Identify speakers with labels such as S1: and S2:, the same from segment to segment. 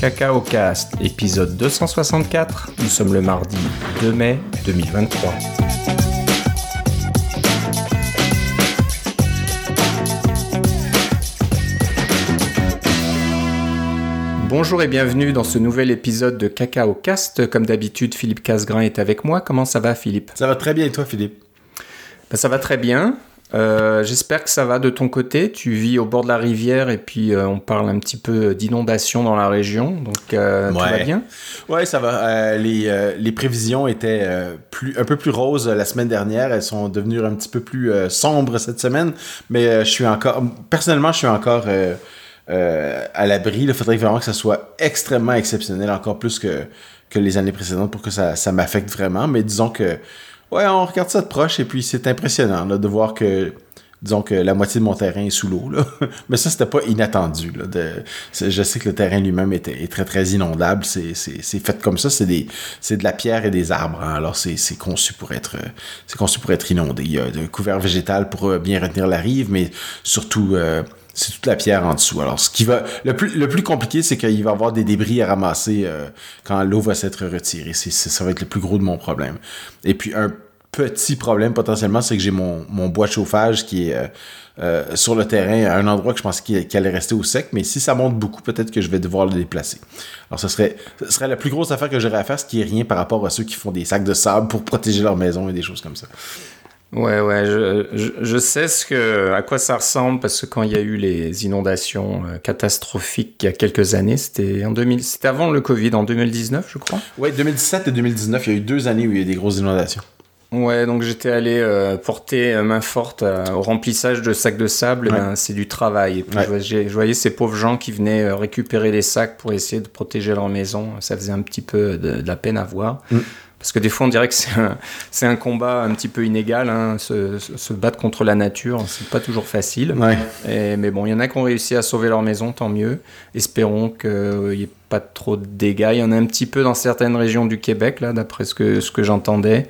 S1: Cacao Cast, épisode 264. Nous sommes le mardi 2 mai 2023. Bonjour et bienvenue dans ce nouvel épisode de Cacao Cast. Comme d'habitude, Philippe Casgrain est avec moi. Comment ça va, Philippe?
S2: Ça va très bien et toi, Philippe?
S1: Ben, Ça va très bien. Euh, J'espère que ça va de ton côté. Tu vis au bord de la rivière et puis euh, on parle un petit peu d'inondation dans la région. Donc euh, tout va
S2: Ouais.
S1: bien?
S2: Ouais, ça va. Euh, les, euh, les prévisions étaient euh, plus, un peu plus roses la semaine dernière. Elles sont devenues un petit peu plus euh, sombres cette semaine. Mais euh, je suis encore. Personnellement, je suis encore euh, euh, à l'abri. Il faudrait vraiment que ça soit extrêmement exceptionnel, encore plus que, que les années précédentes pour que ça, ça m'affecte vraiment. Mais disons que. Ouais, on regarde ça de proche et puis c'est impressionnant là, de voir que. Disons que la moitié de mon terrain est sous l'eau. Mais ça, c'était pas inattendu, là. Je sais que le terrain lui-même est très, très inondable. C'est, fait comme ça. C'est de la pierre et des arbres. hein. Alors, c'est, conçu pour être, c'est conçu pour être inondé. Il y a un couvert végétal pour euh, bien retenir la rive, mais surtout, euh, c'est toute la pierre en dessous. Alors, ce qui va, le plus, compliqué, c'est qu'il va y avoir des débris à ramasser euh, quand l'eau va s'être retirée. C'est, ça va être le plus gros de mon problème. Et puis, un petit problème potentiellement, c'est que j'ai mon, bois de chauffage qui est euh, euh, sur le terrain à un endroit que je pensais qu'il qu'il allait rester au sec, mais si ça monte beaucoup, peut-être que je vais devoir le déplacer. Alors, ce serait, ce serait la plus grosse affaire que j'aurais à faire, ce qui est rien par rapport à ceux qui font des sacs de sable pour protéger leur maison et des choses comme ça.
S1: Ouais, ouais, je, je, je sais ce que, à quoi ça ressemble parce que quand il y a eu les inondations euh, catastrophiques il y a quelques années, c'était en 2000, c'était avant le Covid, en 2019, je crois.
S2: Oui, 2017 et 2019, il y a eu deux années où il y a eu des grosses inondations.
S1: Ouais, donc j'étais allé euh, porter euh, main forte euh, au remplissage de sacs de sable.
S2: Ouais.
S1: Ben, c'est du travail. Et puis
S2: Ouais.
S1: je, voyais, je voyais ces pauvres gens qui venaient euh, récupérer les sacs pour essayer de protéger leur maison. Ça faisait un petit peu de, de la peine à voir.
S2: Mm.
S1: Parce que des fois, on dirait que c'est un, combat un petit peu inégal. Hein, se, battre contre la nature, c'est pas toujours facile.
S2: Ouais.
S1: Et- mais bon, il y en a qui ont réussi à sauver leur maison, tant mieux. Espérons qu'il n'y ait pas trop de dégâts. Il y en a un petit peu dans certaines régions du Québec, là, d'après ce que, ce que j'entendais.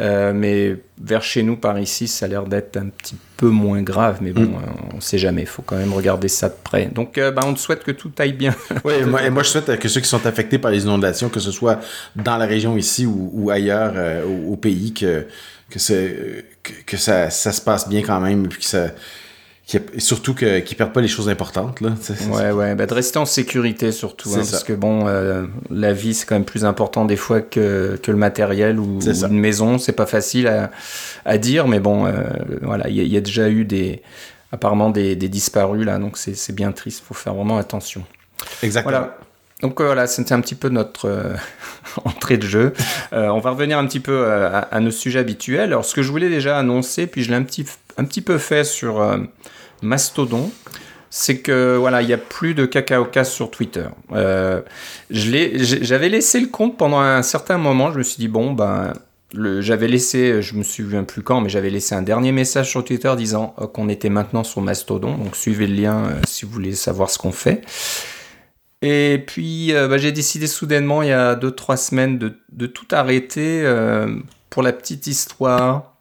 S1: Euh, mais vers chez nous, par ici, ça a l'air d'être un petit peu moins grave. Mais bon,
S2: Mm.
S1: euh, on ne sait jamais. Il faut quand même regarder ça de près. Donc, euh, bah, on te souhaite que tout aille bien.
S2: Oui, et moi, et moi, je souhaite que ceux qui sont affectés par les inondations, que ce soit dans la région ici ou, ou ailleurs euh, au, au pays, que, que, que, que ça, ça se passe bien quand même, et puis que ça, et surtout qu'ils ne perdent pas les choses importantes. Là.
S1: Ouais, ouais, bah, de rester en sécurité surtout. Hein, parce que bon, euh, la vie, c'est quand même plus important des fois que, que le matériel ou, une maison. C'est pas facile à, à dire, mais bon, euh, voilà, il y, a- il y a déjà eu des, apparemment des, des disparus là, donc c'est c'est bien triste. Il faut faire vraiment attention.
S2: Exactement.
S1: Voilà. Donc euh, voilà, c'était un petit peu notre euh, entrée de jeu. Euh, on va revenir un petit peu à, à nos sujets habituels. Alors ce que je voulais déjà annoncer, puis je l'ai un petit, un petit peu fait sur Mastodon, c'est que voilà, il n'y a plus de cacao casse sur Twitter. Euh, J'avais laissé le compte pendant un certain moment. Je me suis dit bon ben. J'avais laissé, je me souviens plus quand, mais j'avais laissé un dernier message sur Twitter disant euh, qu'on était maintenant sur Mastodon. Donc suivez le lien euh, si vous voulez savoir ce qu'on fait. Et puis, euh, bah, j'ai décidé soudainement, il y a 2-3 semaines, de, tout arrêter pour la petite histoire.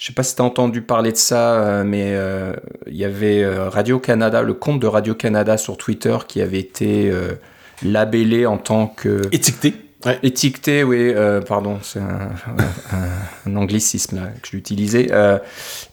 S1: Je sais pas si tu as entendu parler de ça, euh, mais euh, il y avait euh, Radio-Canada, le compte de Radio-Canada sur Twitter qui avait été euh, labellé en tant que...
S2: Étiqueté. Ouais.
S1: Étiqueté, oui, euh, pardon, c'est un, un- un anglicisme là, que j'utilisais. Euh,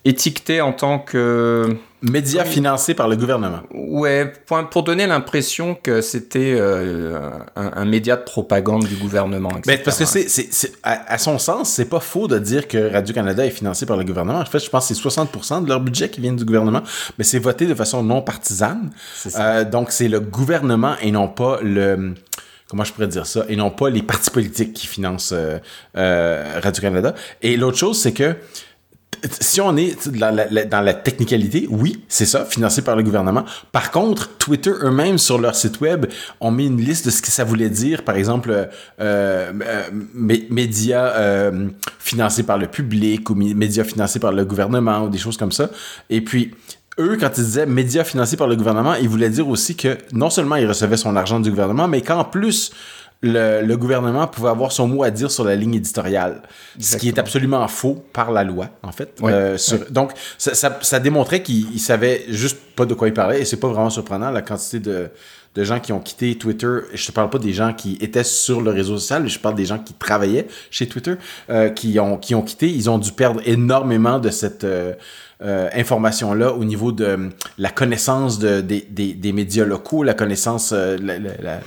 S1: étiqueté en tant que...
S2: Médias financés par le gouvernement.
S1: Ouais, pour, pour donner l'impression que c'était euh, un, un média de propagande du gouvernement. etc.
S2: Ben, parce que c'est, à, à son sens, c'est pas faux de dire que Radio-Canada est financé par le gouvernement. En fait, je pense que c'est 60% de leur budget qui vient du gouvernement, mais c'est voté de façon non partisane. Euh, donc, c'est le gouvernement et non pas le... Comment je pourrais dire ça? Et non pas les partis politiques qui financent euh, euh, Radio-Canada. Et l'autre chose, c'est que si on est dans la, technicalité, oui, c'est ça, financé par le gouvernement. Par contre, Twitter eux-mêmes, sur leur site web, ont mis une liste de ce que ça voulait dire. Par exemple, euh, euh, mé- médias euh, financés par le public ou mé- médias financés par le gouvernement ou des choses comme ça. Et puis, eux, quand ils disaient médias financés par le gouvernement, ils voulaient dire aussi que non seulement ils recevaient son argent du gouvernement, mais qu'en plus, le, le gouvernement pouvait avoir son mot à dire sur la ligne éditoriale. Ce qui est absolument faux par la loi, en fait.
S1: Ouais.
S2: Euh, sur- Donc, ça, ça, ça démontrait qu'il il savait juste pas de quoi il parlait, et c'est pas vraiment surprenant la quantité de, de gens qui ont quitté Twitter. Je te parle pas des gens qui étaient sur le réseau social, je parle des gens qui travaillaient chez Twitter, euh, qui, ont, qui ont quitté. Ils ont dû perdre énormément de cette... Euh, euh, information-là au niveau de euh, la connaissance de, des, des, médias locaux, la connaissance, euh,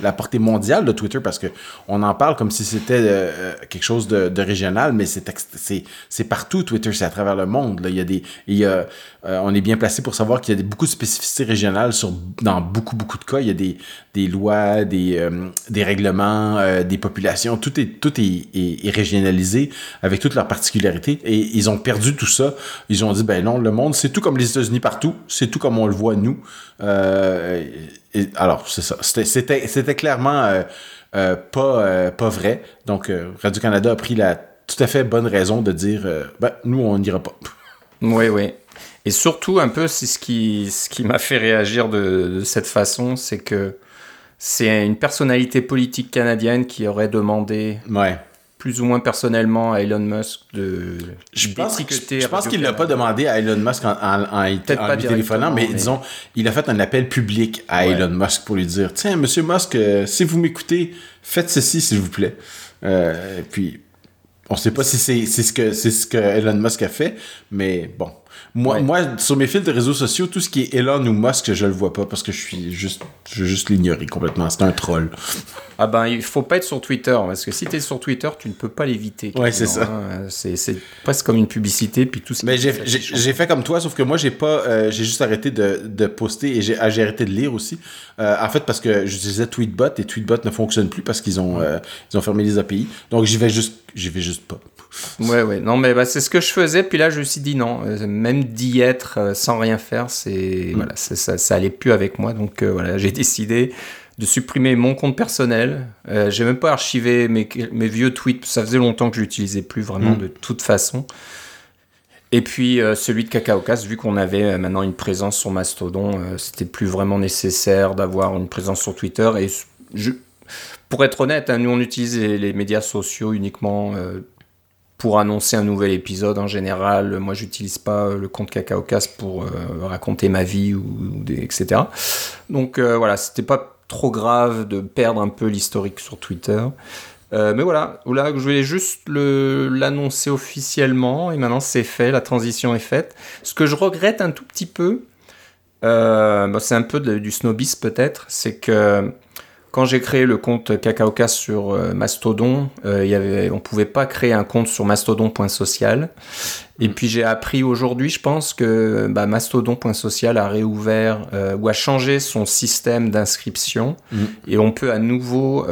S2: la, portée mondiale de Twitter, parce que on en parle comme si c'était euh, quelque chose de, régional, mais c'est partout Twitter, c'est à travers le monde. Là. Il y a des, il y a, on est bien placé pour savoir qu'il y a beaucoup de spécificités régionales sur dans beaucoup beaucoup de cas. Il y a des, des lois, des, des règlements, des populations, tout est tout est, est, est régionalisé avec toutes leurs particularités et ils ont perdu tout ça. Ils ont dit ben non le monde. C'est tout comme les États-Unis partout. C'est tout comme on le voit nous. Euh, et, alors, c'est ça. C'était, clairement euh, euh, pas, pas vrai. Donc, Radio-Canada a pris la tout à fait bonne raison de dire ben, nous, on n'ira pas.
S1: Oui, oui. Et surtout, un peu, c'est ce qui, ce qui m'a fait réagir de, de cette façon, c'est que c'est une personnalité politique canadienne qui aurait demandé
S2: ouais
S1: plus ou moins personnellement à Elon Musk de
S2: je pense, je, pense qu'il l'a pas demandé à Elon Musk en, en, en, en pas téléphonant, mais, mais, disons, il a fait un appel public à ouais. Elon Musk pour lui dire Tiens, monsieur Musk, euh, si vous m'écoutez, faites ceci, s'il vous plaît. Euh, puis, on sait pas si c'est ce que c'est ce que Elon Musk a fait, mais bon. Moi, ouais. moi, sur mes fils de réseaux sociaux, tout ce qui est Elon ou Musk, je le vois pas parce que je suis juste, je veux juste l'ignorer complètement. C'est un troll.
S1: Ah ben, il faut pas être sur Twitter parce que si tu es sur Twitter, tu ne peux pas l'éviter.
S2: Ouais, c'est ça.
S1: Hein. C'est presque comme une publicité puis tout. Ce
S2: Mais j'ai fait comme toi, sauf que moi j'ai pas, euh, j'ai juste arrêté de, de poster et j'ai arrêté de lire aussi. Euh, en fait, parce que j'utilisais Tweetbot et Tweetbot ne fonctionne plus parce qu'ils ont, euh, ils ont fermé les API. Donc j'y vais juste, j'y vais juste pas.
S1: Ouais, ouais. Non, mais bah, c'est ce que je faisais. Puis là, je me suis dit non. Même d'y être sans rien faire, c'est mm. voilà, ça, ça allait plus avec moi. Donc voilà, j'ai décidé de supprimer mon compte personnel. Euh, j'ai même pas archivé mes, mes, vieux tweets, ça faisait longtemps que je l'utilisais plus vraiment mmh. de toute façon. Et puis euh, celui de Cacaocas, vu qu'on avait maintenant une présence sur Mastodon, euh, c'était plus vraiment nécessaire d'avoir une présence sur Twitter. Et je, pour être honnête, hein, nous on utilise les, les médias sociaux uniquement pour annoncer un nouvel épisode en général. Moi, j'utilise pas le compte Cacaocas pour raconter ma vie ou, ou des, etc. Donc voilà, c'était pas trop grave de perdre un peu l'historique sur Twitter. Euh, mais voilà, là, je voulais juste l'annoncer officiellement et maintenant c'est fait, la transition est faite. Ce que je regrette un tout petit peu, euh, bah, c'est un peu du snobisme peut-être, c'est que quand j'ai créé le compte Cacaocas sur euh, Mastodon, euh, y avait, on pouvait pas créer un compte sur mastodon.social. Et puis j'ai appris aujourd'hui, je pense que bah, Mastodon.social a réouvert euh, ou a changé son système d'inscription mmh. et on peut à nouveau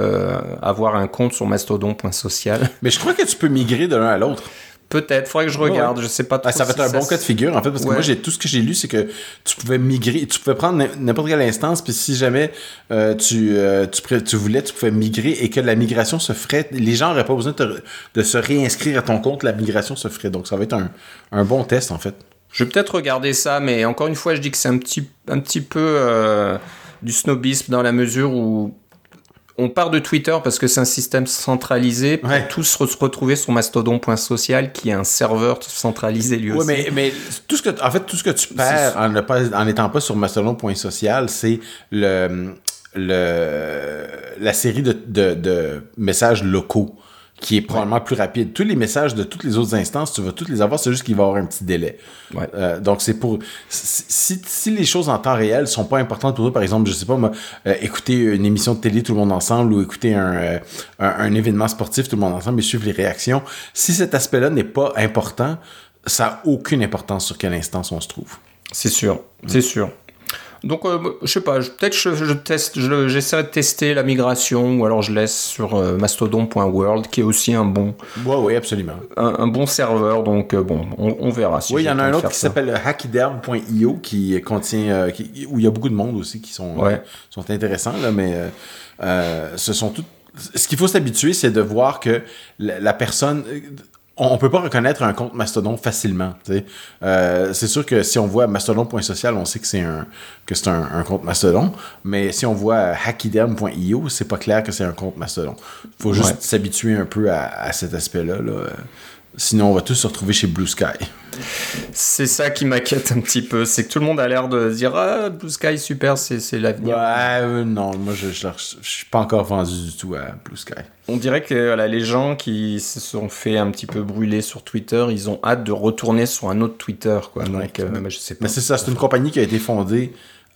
S1: avoir un compte sur Mastodon.social.
S2: Mais je crois que tu peux migrer de l'un à l'autre.
S1: Peut-être, faudrait que je regarde, ouais. je sais pas trop.
S2: Ah, ça va
S1: si
S2: être un bon cas de figure, en fait, parce que ouais. moi, j'ai tout ce que j'ai lu, c'est que tu pouvais migrer, tu pouvais prendre n'importe quelle instance, puis si jamais euh, tu, euh, tu, tu, voulais, tu pouvais migrer et que la migration se ferait, les gens n'auraient pas besoin de, te, de, se réinscrire à ton compte, la migration se ferait. Donc, ça va être un, un bon test, en fait.
S1: Je vais peut-être regarder ça, mais encore une fois, je dis que c'est un petit, un petit peu euh, du snobisme dans la mesure où on part de Twitter parce que c'est un système centralisé pour
S2: ouais.
S1: tous se retrouver sur mastodon.social qui est un serveur centralisé lui
S2: ouais,
S1: aussi.
S2: Mais, mais tout ce que, en fait, tout ce que tu perds en, n'étant pas sur mastodon.social, c'est le, le, la série de, de, de messages locaux qui est probablement ouais. plus rapide. Tous les messages de toutes les autres instances, tu vas toutes les avoir, c'est juste qu'il va y avoir un petit délai.
S1: Ouais.
S2: Euh, donc, c'est pour... Si, si, les choses en temps réel sont pas importantes pour toi, par exemple, je sais pas, moi, euh, écouter une émission de télé tout le monde ensemble ou écouter un, euh, un, un, événement sportif tout le monde ensemble et suivre les réactions, si cet aspect-là n'est pas important, ça n'a aucune importance sur quelle instance on se trouve.
S1: C'est sûr, mmh. c'est sûr. Donc, euh, je sais pas, peut-être je, je, teste, j'essaierai de tester la migration ou alors je laisse sur euh, mastodon.world qui est aussi un bon.
S2: Ouais, oui, absolument.
S1: Un, un, bon serveur, donc euh, bon, on, on, verra. Si
S2: oui, il y en a un autre qui s'appelle hackiderm.io qui contient, euh, qui, où il y a beaucoup de monde aussi qui sont,
S1: ouais.
S2: sont intéressants, là, mais ce sont toutes. Ce qu'il faut s'habituer, c'est de voir que la, la personne on, peut pas reconnaître un compte Mastodon facilement. Euh, c'est sûr que si on voit mastodon.social, on sait que c'est un que c'est un, un, compte Mastodon, mais si on voit hackiderm.io, c'est pas clair que c'est un compte Mastodon. Faut juste ouais. s'habituer un peu à, à cet aspect-là. Là. Sinon, on va tous se retrouver chez Blue Sky.
S1: C'est ça qui m'inquiète un petit peu, c'est que tout le monde a l'air de dire ah Blue Sky super, c'est l'avenir.
S2: Ouais, euh, non, moi je, je, suis pas encore vendu du tout à Blue Sky.
S1: On dirait que voilà, les gens qui se sont fait un petit peu brûler sur Twitter, ils ont hâte de retourner sur un autre Twitter quoi. Donc, euh,
S2: je sais pas. Mais c'est ça, c'est une compagnie qui a été fondée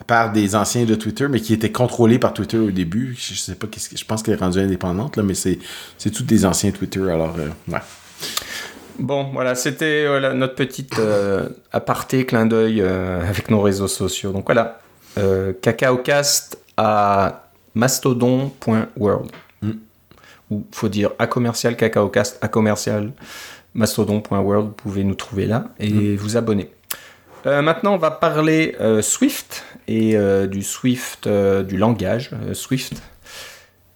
S2: par des anciens de Twitter, mais qui était contrôlée par Twitter au début. Je, sais pas je pense qu'elle est rendue indépendante là, mais c'est c'est tous des anciens Twitter. Alors euh, ouais.
S1: Bon, voilà, c'était notre petite euh, aparté, clin d'œil euh, avec nos réseaux sociaux. Donc voilà, euh, cacaocast à mastodon.world. Mm. Ou faut dire à commercial cacaocast à commercial mastodon.world. Vous pouvez nous trouver là et mm. vous abonner. maintenant, on va parler Swift et du Swift, du langage Swift.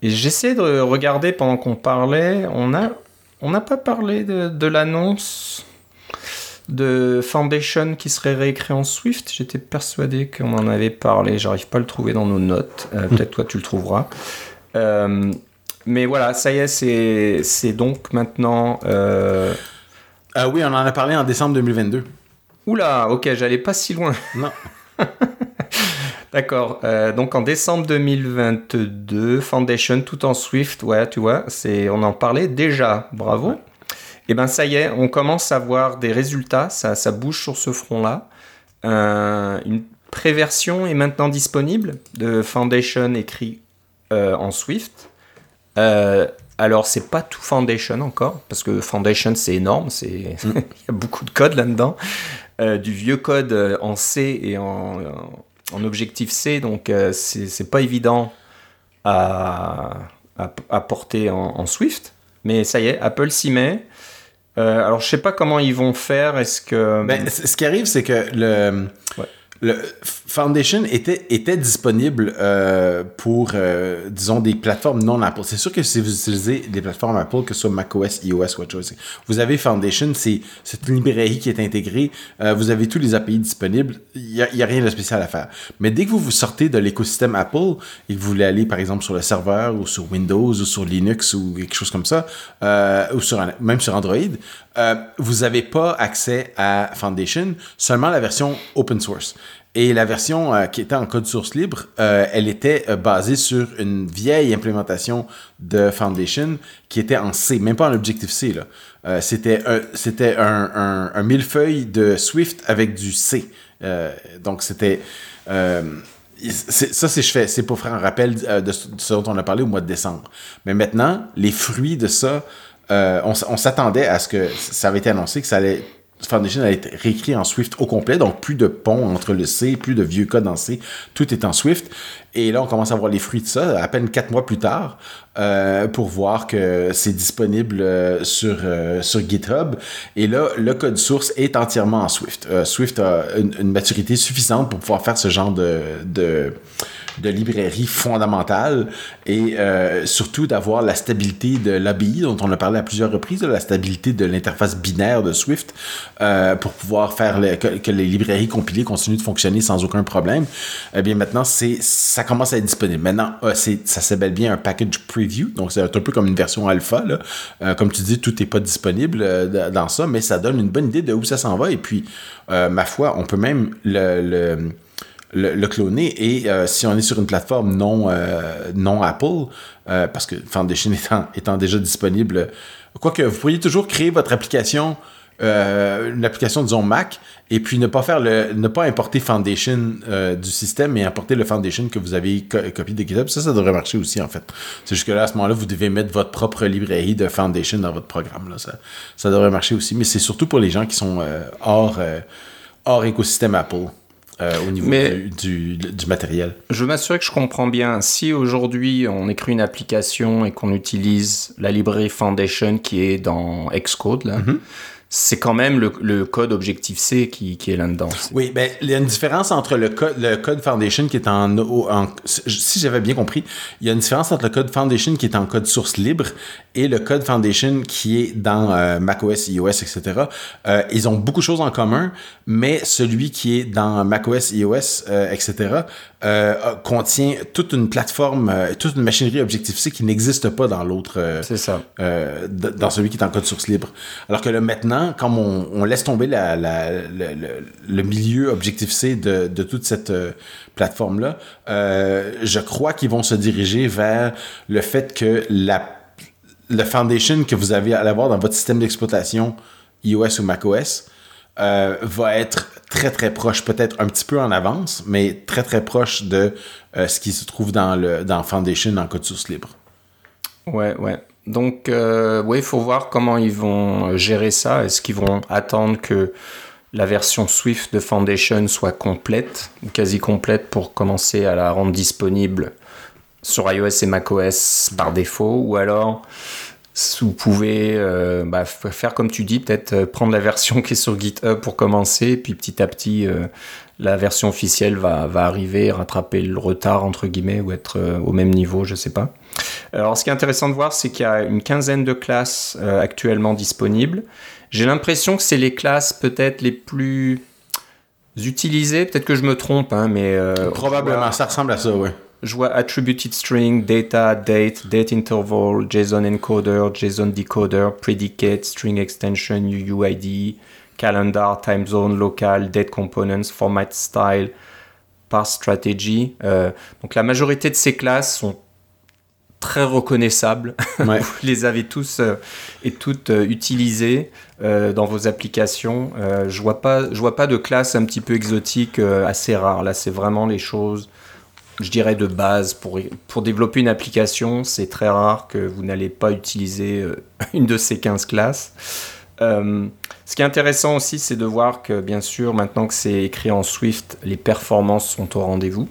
S1: Et j'essaie de regarder pendant qu'on parlait, on a on n'a pas parlé de, l'annonce de Foundation qui serait réécrit en Swift. J'étais persuadé qu'on en avait parlé. J'arrive pas à le trouver dans nos notes. Euh, hmm. Peut-être toi tu le trouveras. Euh, mais voilà, ça y est, c'est donc maintenant. Euh...
S2: oui, on en a parlé en décembre 2022.
S1: Oula, ok, j'allais pas si loin.
S2: Non.
S1: D'accord. Euh, donc en décembre 2022, Foundation tout en Swift, ouais, tu vois, c'est, on en parlait déjà. Bravo. Et eh ben ça y est, on commence à voir des résultats. Ça, ça bouge sur ce front-là. Euh, une préversion est maintenant disponible de Foundation écrit euh, en Swift. alors c'est pas tout Foundation encore parce que Foundation c'est énorme, c'est mm. il y a beaucoup de code là-dedans, du vieux code en C et en en objectif C, donc euh, c'est pas évident à, à, porter en, Swift. Mais ça y est, Apple s'y met. Euh, alors je sais pas comment ils vont faire. Est-ce que
S2: ben, ce qui arrive, c'est que le le Foundation était, était disponible euh, pour, euh, disons, des plateformes non Apple. C'est sûr que si vous utilisez des plateformes Apple, que ce soit macOS, iOS chose, vous avez Foundation, c'est cette librairie qui est intégrée. Euh, vous avez tous les API disponibles. Il n'y a, rien de spécial à faire. Mais dès que vous vous sortez de l'écosystème Apple et que vous voulez aller, par exemple, sur le serveur ou sur Windows ou sur Linux ou quelque chose comme ça, ou même sur Android, vous n'avez pas accès à Foundation, seulement la version open source. Et la version euh, qui était en code source libre, euh, elle était euh, basée sur une vieille implémentation de Foundation qui était en C, même pas en Objective-C. c'était un, c'était un, millefeuille de Swift avec du C. donc c'était... ça, c'est je fais, c'est pour faire un rappel de ce dont on a parlé au mois de décembre. Mais maintenant, les fruits de ça, on s'attendait à ce que ça avait été annoncé que ça allait Foundation a été réécrit en Swift au complet, donc plus de pont entre le C, plus de vieux code en C, tout est en Swift. Et là, on commence à voir les fruits de ça, à peine quatre mois plus tard, euh, pour voir que c'est disponible euh, sur, euh, sur GitHub. Et là, le code source est entièrement en Swift. Swift a une, maturité suffisante pour pouvoir faire ce genre de, de de librairie fondamentale et surtout d'avoir la stabilité de l'ABI dont on a parlé à plusieurs reprises, la stabilité de l'interface binaire de Swift pour pouvoir faire que, les librairies compilées continuent de fonctionner sans aucun problème. Eh bien maintenant, c'est ça commence à être disponible. Maintenant, euh, ça s'appelle bien un package preview, donc c'est un peu comme une version alpha. Là. comme tu dis, tout n'est pas disponible dans ça, mais ça donne une bonne idée de où ça s'en va. Et puis, ma foi, on peut même le le, cloner. Et euh, si on est sur une plateforme non, euh, Apple, euh, parce que Foundation étant, étant déjà disponible, quoique vous pourriez toujours créer votre application, une application disons Mac, et puis ne pas faire le, ne pas importer Foundation du système, mais importer le Foundation que vous avez copié de GitHub. Ça, ça devrait marcher aussi en fait. C'est juste que là, à ce moment-là, vous devez mettre votre propre librairie de Foundation dans votre programme. Là. Ça, ça devrait marcher aussi, mais c'est surtout pour les gens qui sont hors, hors écosystème Apple. Euh, au niveau du, du, matériel.
S1: Je veux m'assurer que je comprends bien. Si aujourd'hui on écrit une application et qu'on utilise la librairie Foundation qui est dans Xcode, là, mhm. C'est quand même le, code Objective-C qui, est là-dedans.
S2: Oui, ben, il y a une différence entre le code, le code Foundation qui est en, en si j'avais bien compris, il y a une différence entre le code Foundation qui est en code source libre et le code Foundation qui est dans euh, macOS, iOS, etc. Euh, ils ont beaucoup de choses en commun, mais celui qui est dans macOS, iOS, euh, etc. contient toute une plateforme, toute une machinerie Objective-C qui n'existe pas dans l'autre.
S1: C'est ça.
S2: dans celui qui est en code source libre. Alors que le maintenant comme on, laisse tomber le, milieu Objective-C de, toute cette euh, plateforme-là, euh, je crois qu'ils vont se diriger vers le fait que la, le foundation que vous avez à avoir dans votre système d'exploitation iOS ou macOS euh, va être très très proche, peut-être un petit peu en avance, mais très très proche de ce qui se trouve dans le dans Foundation en code source libre.
S1: Ouais, ouais. Donc, euh, oui, il faut voir comment ils vont euh, gérer ça. Est-ce qu'ils vont attendre que la version Swift de Foundation soit complète, quasi complète, pour commencer à la rendre disponible sur iOS et macOS par défaut? Ou alors, vous pouvez euh, bah, faire comme tu dis, peut-être prendre la version qui est sur GitHub pour commencer, puis petit à petit, la version officielle va, va, arriver, rattraper le retard, entre guillemets, ou être au même niveau, je sais pas. Alors, ce qui est intéressant de voir, c'est qu'il y a une quinzaine de classes euh, actuellement disponibles. J'ai l'impression que c'est les classes peut-être les plus utilisées. Peut-être que je me trompe, hein, mais. Euh,
S2: Probablement, ça ressemble à ça, oui.
S1: Je vois attributed string, data, date, date interval, JSON encoder, JSON decoder, predicate, string extension, UUID, calendar, time zone, local, date components, format style, path strategy. Euh, donc la majorité de ces classes sont très reconnaissables. vous les avez tous euh, et toutes euh, utilisés euh, dans vos applications. je vois pas, je vois pas de classe un petit peu exotique assez rare. Là, c'est vraiment les choses, je dirais de base pour pour développer une application. C'est très rare que vous n'allez pas utiliser une de ces 15 classes. ce qui est intéressant aussi, c'est de voir que, bien sûr, maintenant que c'est écrit en Swift, les performances sont au rendez-vous.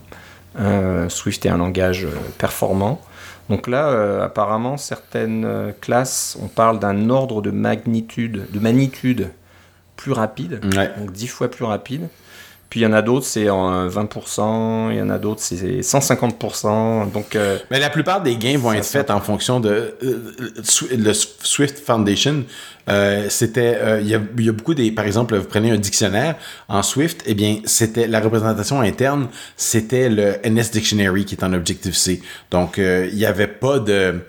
S1: Swift est un langage performant. Donc là, euh, apparemment, certaines euh, classes, on parle d'un ordre de magnitude, de magnitude plus rapide, donc 10 fois plus rapide. Puis il y en a d'autres, c'est en 20%, il y en a d'autres, c'est 150%. Donc, euh,
S2: Mais la plupart des gains vont être faits en fonction de le Swift Foundation. c'était, il y, a, y, a beaucoup des, par exemple, vous prenez un dictionnaire en Swift, eh bien, c'était la représentation interne, c'était le NS Dictionary qui est en Objective-C. Donc, il n'y avait pas de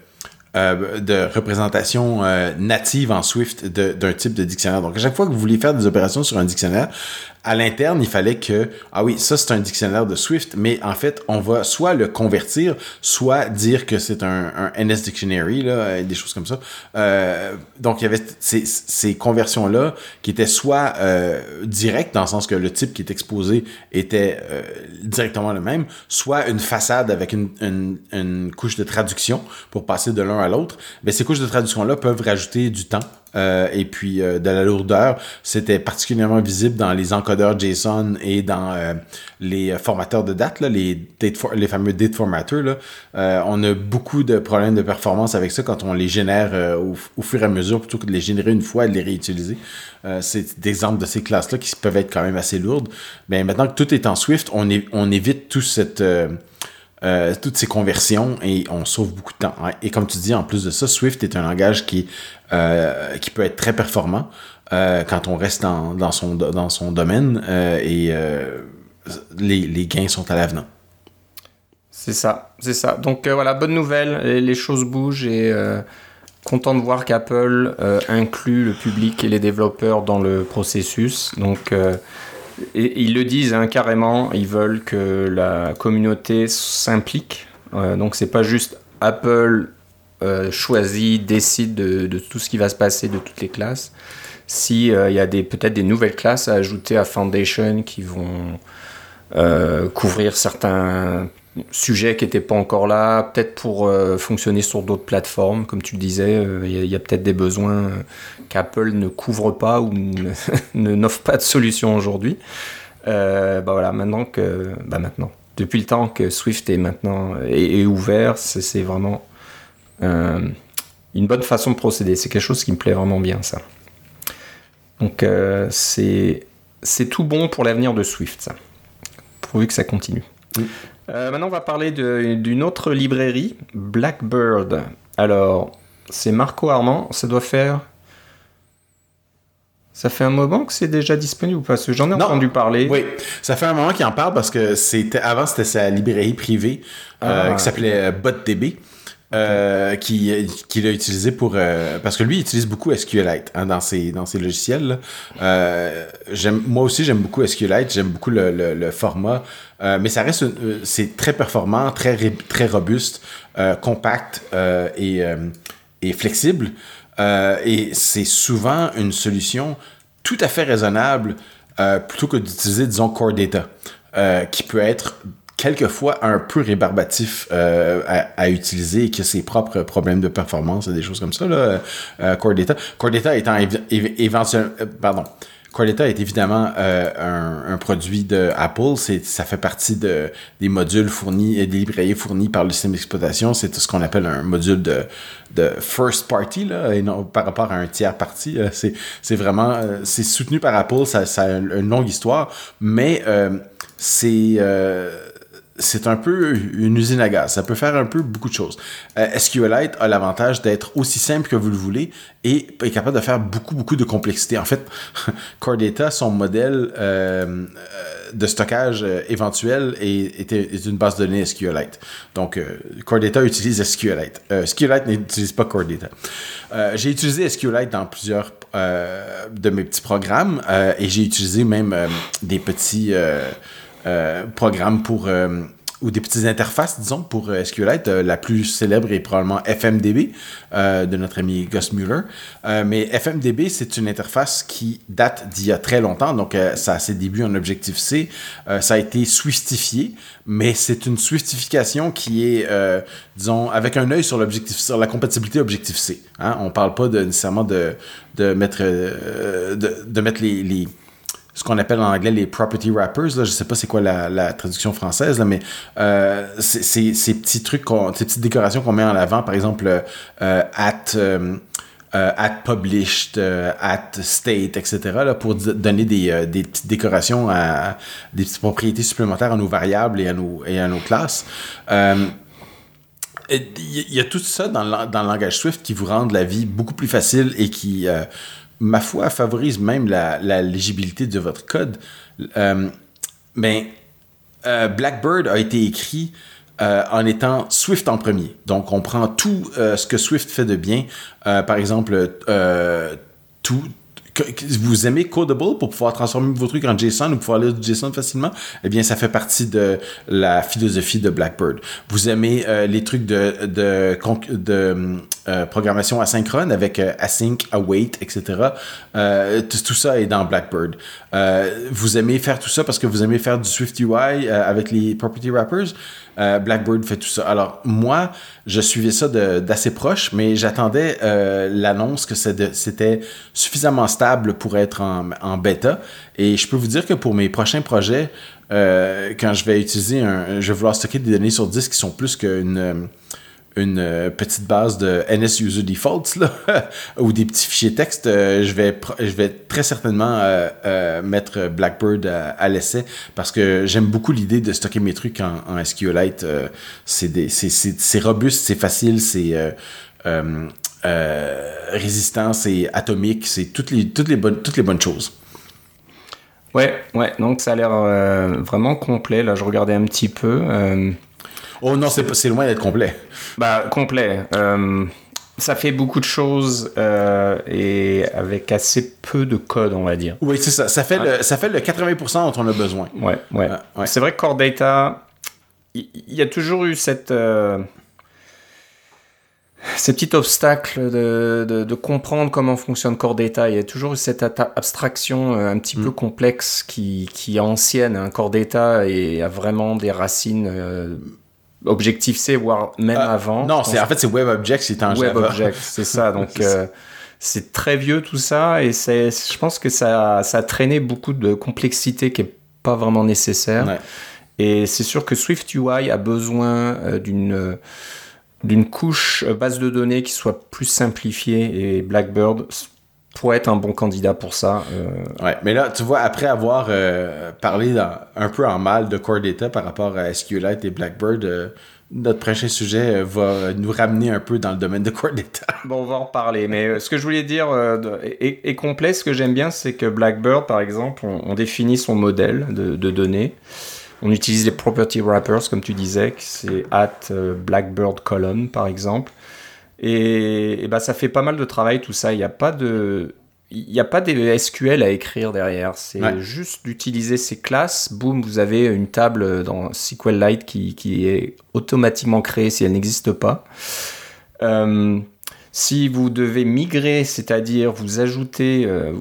S2: euh, de représentation euh, native en Swift d'un type de dictionnaire. Donc, à chaque fois que vous voulez faire des opérations sur un dictionnaire, à l'interne, il fallait que, ah oui, ça c'est un dictionnaire de Swift, mais en fait, on va soit le convertir, soit dire que c'est un, un, NS Dictionary, là, des choses comme ça. Euh, donc, il y avait ces, conversions-là qui étaient soit euh, directes, dans le sens que le type qui est exposé était euh, directement le même, soit une façade avec une, une, une couche de traduction pour passer de l'un à l'autre. Mais ces couches de traduction-là peuvent rajouter du temps euh, et puis euh, de la lourdeur. C'était particulièrement visible dans les encodeurs JSON et dans euh, les formateurs de date, les, fameux date formatters. Là. on a beaucoup de problèmes de performance avec ça quand on les génère au, fur et à mesure plutôt que de les générer une fois et de les réutiliser. C'est des exemples de ces classes-là qui peuvent être quand même assez lourdes. Mais maintenant que tout est en Swift, on, on évite tout cette euh, toutes ces conversions et on sauve beaucoup de temps. Et comme tu dis, en plus de ça, Swift est un langage qui, euh, qui peut être très performant euh, quand on reste dans, dans, son, dans son domaine et les, les, gains sont à l'avenant.
S1: C'est ça, c'est ça. Donc voilà, bonne nouvelle, les, choses bougent et content de voir qu'Apple inclut le public et les développeurs dans le processus. Donc ils le disent hein, carrément, ils veulent que la communauté s'implique. Euh, donc c'est pas juste Apple euh, choisit, décide de, tout ce qui va se passer de toutes les classes. S'il euh, y a peut-être des nouvelles classes à ajouter à Foundation qui vont euh, couvrir certains sujet qui n'était pas encore là, peut-être pour euh, fonctionner sur d'autres plateformes, comme tu le disais, euh, il y a, peut-être des besoins euh, qu'Apple ne couvre pas ou n'offre pas de solution aujourd'hui. bah voilà, maintenant que, bah maintenant, depuis le temps que Swift est maintenant est, ouvert, c'est vraiment une bonne façon de procéder. C'est quelque chose qui me plaît vraiment bien, ça. Donc euh, c'est tout bon pour l'avenir de Swift, ça. Pourvu que ça continue. Euh, maintenant, on va parler d'une autre librairie, Blackbird. Alors, c'est Marco Armand. Ça doit faire. Ça fait un moment que c'est déjà disponible ou pas? Parce que j'en ai entendu parler.
S2: Oui, ça fait un moment qu'il en parle parce que c'était avant c'était sa librairie privée euh, ah. qui s'appelait BotDB. Euh, qui, l'a utilisé pour euh, parce que lui il utilise beaucoup SQLite hein, dans ses dans logiciels euh, moi aussi j'aime beaucoup SQLite j'aime beaucoup le, le, format. Mais ça reste c'est très performant très très robuste compact et, et flexible. Et c'est souvent une solution tout à fait raisonnable plutôt que d'utiliser disons Core Data qui peut être quelquefois un peu rébarbatif euh, à, utiliser et qui a ses propres problèmes de performance et des choses comme ça, là, euh, Core Data. Core Data étant éventuellement... Euh, pardon. Core Data est évidemment un, un, produit de Apple. C'est, ça fait partie de, des modules fournis et des librairies fournis par le système d'exploitation. C'est ce qu'on appelle un module de, de first party, là, et non par rapport à un tiers party. c'est, c'est vraiment... c'est soutenu par Apple. Ça, ça a une longue histoire. Mais c'est c'est un peu une usine à gaz. Ça peut faire un peu beaucoup de choses. Euh, SQLite a l'avantage d'être aussi simple que vous le voulez et est capable de faire beaucoup, beaucoup de complexité. En fait, Core Data, son modèle euh, de stockage euh, éventuel est, une base de données SQLite. Donc, Core Data utilise SQLite. SQLite n'utilise pas Core Data. j'ai utilisé SQLite dans plusieurs de mes petits programmes et j'ai utilisé même des petits... Euh, programme pour euh, ou des petites interfaces, disons, pour euh, SQLite. la plus célèbre est probablement FMDB de notre ami Gus Mueller. mais FMDB, c'est une interface qui date d'il y a très longtemps, donc ça a ses débuts en Objective-C. ça a été Swiftifié, mais c'est une Swiftification qui est, disons, avec un œil sur l'objectif, sur la compatibilité Objective-C. Hein? On parle pas de, nécessairement de, de mettre, de, mettre les ce qu'on appelle en anglais les property wrappers. Là, je sais pas c'est quoi la, traduction française, là, mais euh, c'est ces petits trucs, ces petites décorations qu'on met en avant, par exemple, euh, at, euh, at published, at state, etc., là, pour donner des, des, petites décorations à, des petites propriétés supplémentaires à nos variables et à nos, et à nos classes. Il y a tout ça dans le, dans langage Swift qui vous rend la vie beaucoup plus facile et qui ma foi, favorise même la, légibilité de votre code. Euh, mais euh, Blackbird a été écrit euh, en étant Swift en premier. Donc, on prend tout ce que Swift fait de bien. par exemple, tout, vous aimez Codable pour pouvoir transformer vos trucs en JSON ou pouvoir lire du JSON facilement, eh bien, ça fait partie de la philosophie de Blackbird. Vous aimez euh, les trucs de, de, euh, programmation asynchrone avec euh, async, await, etc. Tout, ça est dans Blackbird. vous aimez faire tout ça parce que vous aimez faire du Swift UI avec les property wrappers. Euh, Blackbird fait tout ça. Alors, moi, je suivais ça d'assez proche, mais j'attendais euh, l'annonce que c'était suffisamment stable pour être en, bêta. Et je peux vous dire que pour mes prochains projets, euh, quand je vais utiliser un. Je vais vouloir stocker des données sur disque qui sont plus qu'une une euh, petite base de NS User Defaults là, ou des petits fichiers texte, euh, je, vais je vais très certainement euh, mettre Blackbird à, l'essai parce que j'aime beaucoup l'idée de stocker mes trucs en, SQLite. c'est robuste, c'est facile, c'est résistant, c'est atomique, c'est toutes les, toutes, les bonnes, toutes les bonnes choses.
S1: Ouais, ouais, donc ça a l'air vraiment complet. Là, je regardais un petit peu.
S2: Oh non, c'est loin d'être complet.
S1: Bah, complet. Euh, ça fait beaucoup de choses euh, et avec assez peu de code, on va dire.
S2: Oui, c'est ça. Ça fait, le, ça fait le 80% dont on a besoin.
S1: Ouais, ouais. C'est vrai que Core Data, il y, a toujours eu cette. Euh, ces petits obstacles de, de, comprendre comment fonctionne Core Data. Il y a toujours eu cette abstraction un petit peu mm. complexe qui, qui est ancienne. hein. Core Data et a vraiment des racines Objectif C, voire même euh, avant.
S2: Non, c'est en fait c'est WebObjects c'est un
S1: WebObjects, c'est ça. Donc euh, c'est très vieux tout ça et c'est, je pense que ça, ça a traîné beaucoup de complexité qui est pas vraiment nécessaire. Et c'est sûr que Swift UI a besoin euh, d'une d'une couche base de données qui soit plus simplifiée et Blackbird pourrait être un bon candidat pour ça.
S2: Euh. Ouais, mais là, tu vois, après avoir euh, parlé un peu en mal de Core Data par rapport à SQLite et Blackbird, euh, notre prochain sujet va nous ramener un peu dans le domaine de Core Data.
S1: Bon, on va en reparler, mais ce que je voulais dire est, complet. Ce que j'aime bien, c'est que Blackbird, par exemple, on, définit son modèle de, données. On utilise les property wrappers, comme tu disais, c'est at Blackbird column, par exemple. Et, bah, ça fait pas mal de travail tout ça. Il n'y a pas de. Il n'y a pas des SQL à écrire derrière, c'est juste d'utiliser ces classes. Boum, vous avez une table dans SQLite qui, qui est automatiquement créée si elle n'existe pas. Euh, si vous devez migrer, c'est-à-dire vous ajoutez, euh,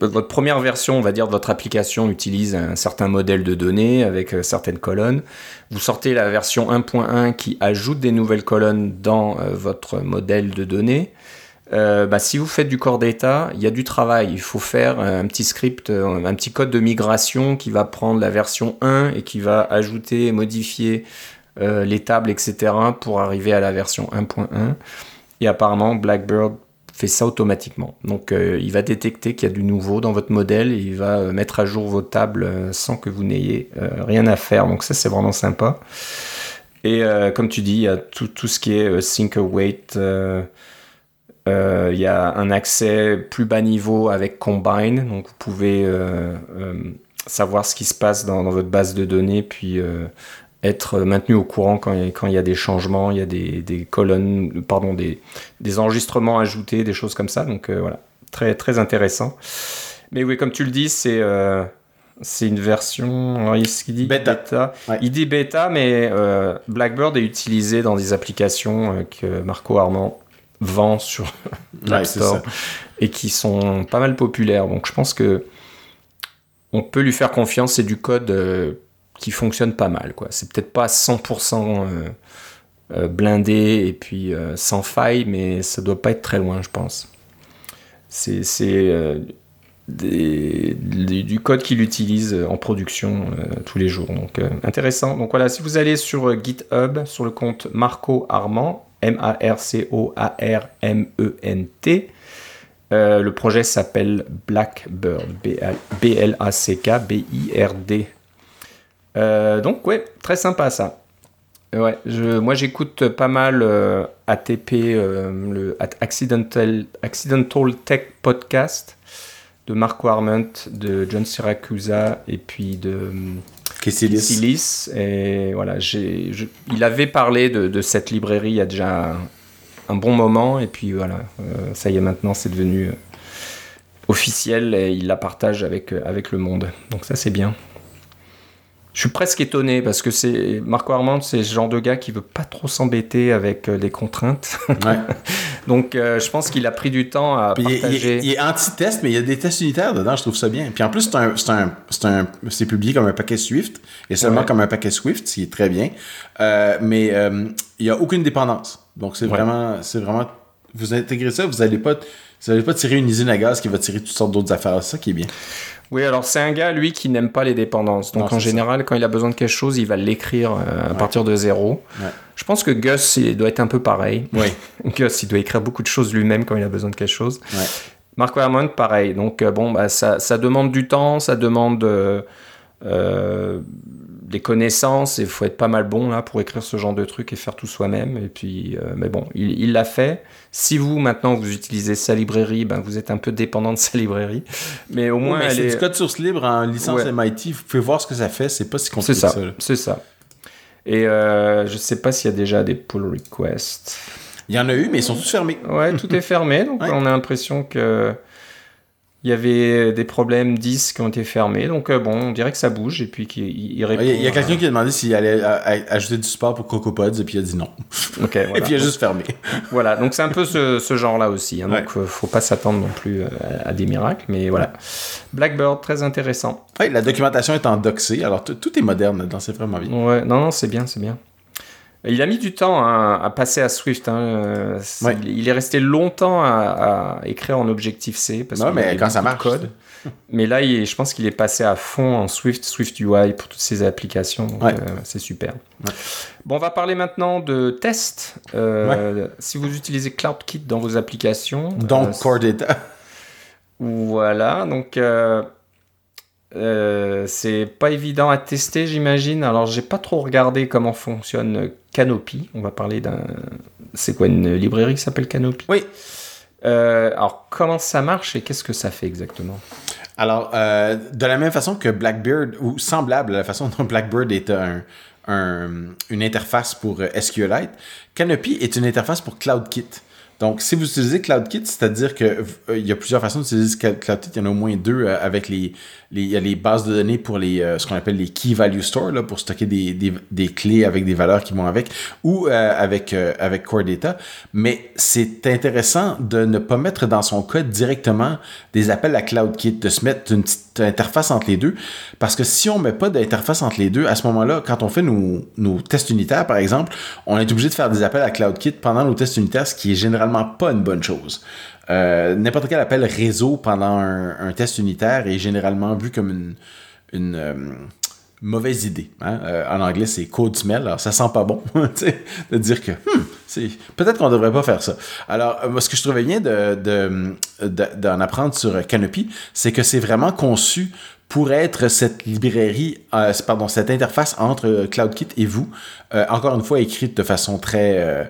S1: votre première version, on va dire, de votre application utilise un certain modèle de données avec euh, certaines colonnes. Vous sortez la version 1.1 qui ajoute des nouvelles colonnes dans euh, votre modèle de données. Bah, si vous faites du core data, il y a du travail. Il faut faire un petit script, un petit code de migration qui va prendre la version 1 et qui va ajouter, modifier euh, les tables, etc. pour arriver à la version 1.1. Et apparemment, Blackbird fait ça automatiquement. Donc euh, il va détecter qu'il y a du nouveau dans votre modèle et il va euh, mettre à jour vos tables sans que vous n'ayez rien à faire. Donc ça c'est vraiment sympa. Et comme tu dis, il y a tout, tout ce qui est sync await. il y a un accès plus bas niveau avec Combine. Donc vous pouvez savoir ce qui se passe dans, dans votre base de données puis être maintenu au courant quand, quand il y a des changements, il y a des, des colonnes, pardon, des, des, enregistrements ajoutés, des choses comme ça. Donc euh, voilà, très, très intéressant. Mais oui, comme tu le dis, c'est euh, c'est une version. ce qu'il dit
S2: Bêta.
S1: Il dit bêta, mais euh, Blackbird est utilisé dans des applications que Marco Armand vend sur l'App Store et qui sont pas mal populaires. Donc je pense que on peut lui faire confiance. C'est du code qui fonctionne pas mal. Quoi. C'est peut-être pas 100% euh, euh, blindé et puis euh, sans faille, mais ça doit pas être très loin, je pense. C'est du code qu'il utilise en production tous les jours. Donc intéressant. Donc voilà, si vous allez sur GitHub, sur le compte Marco Armand, M-A-R-C-O-A-R-M-E-N-T, le projet s'appelle Blackbird, B-L-A-C-K, B-I-R-D euh, donc ouais, très sympa ça. Ouais, je, moi j'écoute pas mal euh, ATP, euh, le Accidental, Accidental Tech Podcast de Marco Arment, de John Siracusa et puis de
S2: Kessilis.
S1: Et voilà, j'ai, il avait parlé de, de, cette librairie il y a déjà un, bon moment et puis voilà, ça y est maintenant c'est devenu officiel et il la partage avec, avec le monde. Donc ça c'est bien. Je suis presque étonné parce que c'est Marco Armand, c'est ce genre de gars qui veut pas trop s'embêter avec euh, les contraintes. Donc, euh, je pense qu'il a pris du temps à partager.
S2: Il, est anti-test, mais il y a des tests unitaires dedans. Je trouve ça bien. Puis en plus, c'est publié comme un paquet Swift et seulement comme un paquet Swift, ce qui est très bien. Euh, mais il n'y a aucune dépendance. Donc, c'est vraiment, c'est vraiment. Vous intégrez ça, vous n'allez pas, vous pas tirer une usine à gaz qui va tirer toutes sortes d'autres affaires. C'est ça qui est bien.
S1: Oui, alors c'est un gars, lui, qui n'aime pas les dépendances. Donc en général, quand il a besoin de quelque chose, il va l'écrire euh, à partir de zéro. Je pense que Gus, il doit être un peu pareil.
S2: Oui.
S1: Gus, il doit écrire beaucoup de choses lui-même quand il a besoin de quelque chose. Marco Hammond, pareil. Donc euh, bon, bah, ça, ça, demande du temps, ça demande euh, des connaissances, et il faut être pas mal bon là pour écrire ce genre de truc et faire tout soi-même. Et puis, euh, mais bon, il l'a fait. Si vous maintenant vous utilisez sa librairie, ben vous êtes un peu dépendant de sa librairie, mais au moins
S2: c'est du code source libre en licence MIT. Vous pouvez voir ce que ça fait. C'est pas si compliqué
S1: c'est ça. C'est ça. Et euh, je sais pas s'il y a déjà des pull requests.
S2: Il y en a eu, mais ils sont tous fermés.
S1: Ouais, tout est fermé, donc on a l'impression que il y avait des problèmes 10 qui ont été fermés, donc euh, bon, on dirait que ça bouge et puis qu'il répond.
S2: Il y a, quelqu'un qui a demandé s'il allait ajouter du support pour CocoaPods et puis il a dit non. et puis il a juste fermé.
S1: voilà, donc c'est un peu ce, genre-là aussi. Hein, donc euh, faut pas s'attendre non plus euh, à, des miracles, mais voilà. Blackbird, très intéressant.
S2: Oui, la documentation est en doxé, alors tout est moderne dans c'est vraiment bien.
S1: Ouais, non, non, c'est bien, c'est bien. Il a mis du temps à, passer à Swift. Hein. Il est resté longtemps à, écrire en Objective C.
S2: Parce non, mais quand ça marche. Code.
S1: Mais là, je pense qu'il est passé à fond en Swift, Swift UI pour toutes ces applications. Euh, c'est super. Bon, on va parler maintenant de tests. Euh, si vous utilisez CloudKit dans vos applications.
S2: Donc, Core Data.
S1: Voilà, donc c'est pas évident à tester, j'imagine. Alors, j'ai pas trop regardé comment fonctionne Canopy. On va parler d'un. C'est quoi une librairie qui s'appelle Canopy?
S2: Oui.
S1: Euh, alors, comment ça marche et qu'est-ce que ça fait exactement?
S2: Alors, euh, de la même façon que Blackbird, ou semblable à la façon dont Blackbird est un, une interface pour euh, SQLite, Canopy est une interface pour CloudKit. Donc, si vous utilisez CloudKit, c'est-à-dire qu'il il y a plusieurs façons d'utiliser CloudKit. Il y en a au moins deux avec les, il y a les bases de données pour les, ce qu'on appelle les Key Value Store, pour stocker des, clés avec des valeurs qui vont avec, ou avec, avec Core Data. Mais c'est intéressant de ne pas mettre dans son code directement des appels à CloudKit, de se mettre une petite interface entre les deux. Parce que si on met pas d'interface entre les deux, à ce moment-là, quand on fait nos, nos tests unitaires, par exemple, on est obligé de faire des appels à CloudKit pendant nos tests unitaires, ce qui est généralement pas une bonne chose. Euh, n'importe quel appel réseau pendant un, test unitaire est généralement vu comme une, euh, mauvaise idée. Hein. Euh, en anglais, c'est code smell. Alors, ça sent pas bon de dire que hmm, peut-être qu'on devrait pas faire ça. Alors, ce que je trouvais bien d'en de, de, apprendre sur Canopy, c'est que c'est vraiment conçu pour être cette librairie, euh, pardon, cette interface entre CloudKit et vous, euh, encore une fois écrite de façon très euh,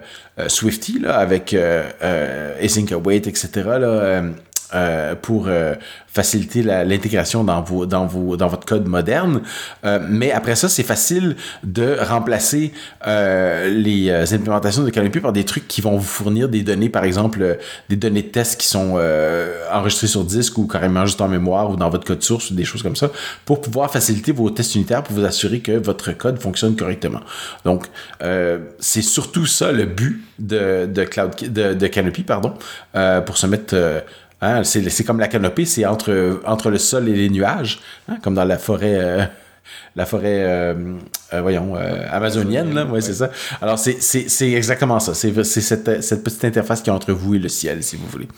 S2: Swifty, là, avec async await, etc. Là, euh, pour euh, faciliter l'intégration dans, vos, dans, vos, dans votre code moderne. Euh, mais après ça, c'est facile de remplacer les implémentations de Canopy par des trucs qui vont vous fournir des données, par exemple, des données de test qui sont enregistrées sur disque ou carrément juste en mémoire ou dans votre code source ou des choses comme ça, pour pouvoir faciliter vos tests unitaires pour vous assurer que votre code fonctionne correctement. Donc, c'est surtout ça le but de, de, Cloud, de, de Canopy, pardon, pour se mettre Hein, c'est comme la canopée, c'est entre, entre le sol et les nuages, hein, comme dans la forêt. Euh, la forêt, euh, euh, voyons, amazonienne, là, ouais, c'est ça. Alors, c'est exactement ça. C'est cette, cette, petite interface qui est entre vous et le ciel, si vous voulez.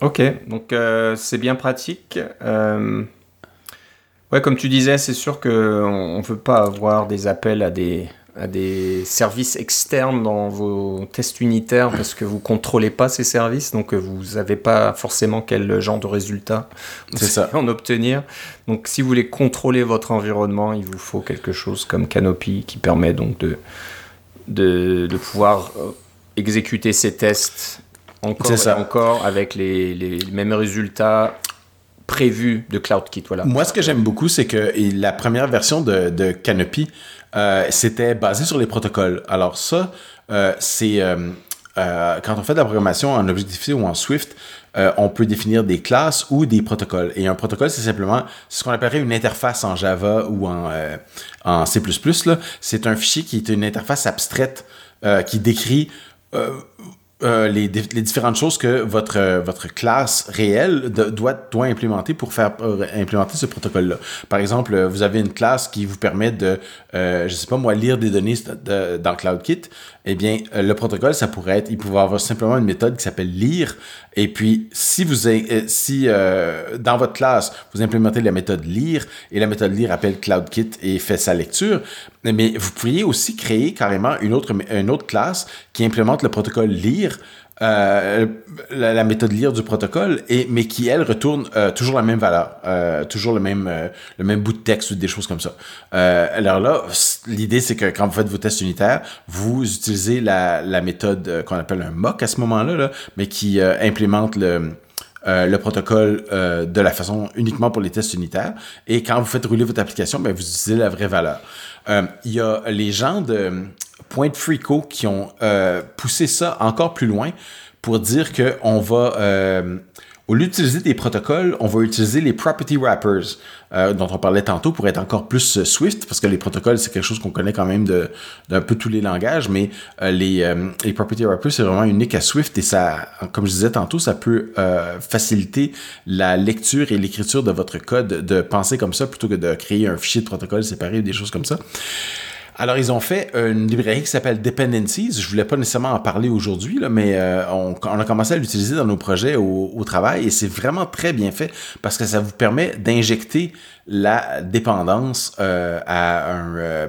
S1: Ok, donc c'est bien pratique. ouais, comme tu disais, c'est sûr qu'on ne veut pas avoir des appels à des, à des services externes dans vos tests unitaires parce que vous contrôlez pas ces services, donc vous n'avez pas forcément quel genre de résultat
S2: ça.
S1: en obtenir. Donc si vous voulez contrôler votre environnement, il vous faut quelque chose comme Canopy qui permet donc de, de, de pouvoir euh, exécuter ces tests encore et encore avec les, les mêmes résultats prévus de CloudKit. Voilà.
S2: Moi, ce que j'aime beaucoup, c'est que la première version de, de Canopy euh, c'était basé sur les protocoles. Alors ça, euh, c'est euh, quand on fait de la programmation en Objective-C ou en Swift, on peut définir des classes ou des protocoles. Et un protocole, c'est simplement ce qu'on appellerait une interface en Java ou en, en C++. C'est un fichier qui est une interface abstraite qui décrit euh, les, différentes choses que votre, euh, classe réelle doit, implémenter pour faire implémenter ce protocole-là. Par exemple, vous avez une classe qui vous permet de, euh, je sais pas moi, lire des données dans CloudKit. Eh bien, le protocole, ça pourrait être, il pourrait avoir simplement une méthode qui s'appelle lire. Et puis, si vous, si dans votre classe, vous implémentez la méthode lire et la méthode lire appelle CloudKit et fait sa lecture, mais vous pourriez aussi créer carrément une autre, une autre classe qui implémente le protocole lire euh, la, méthode lire du protocole, et, mais qui, elle, retourne euh, toujours la même valeur, euh, toujours le même, le même bout de texte ou des choses comme ça. alors là, l'idée, c'est que quand vous faites vos tests unitaires, vous utilisez la, la méthode qu'on appelle un mock à ce moment-là, là, mais qui implémente le, le protocole de la façon uniquement pour les tests unitaires. Et quand vous faites rouler votre application, ben, vous utilisez la vraie valeur. Il y a les gens de Point Frico qui ont euh, poussé ça encore plus loin pour dire qu'on va, euh, au lieu d'utiliser des protocoles, on va utiliser les property wrappers euh, dont on parlait tantôt pour être encore plus Swift, parce que les protocoles, c'est quelque chose qu'on connaît quand même d'un peu tous les langages, mais les, les property wrappers, c'est vraiment unique à Swift et ça, comme je disais tantôt, ça peut faciliter la lecture et l'écriture de votre code, de penser comme ça plutôt que de créer un fichier de protocole séparé ou des choses comme ça. Alors, ils ont fait une librairie qui s'appelle Dependencies. Je voulais pas nécessairement en parler aujourd'hui, mais euh, on, a commencé à l'utiliser dans nos projets au, travail et c'est vraiment très bien fait parce que ça vous permet d'injecter la dépendance euh, à euh,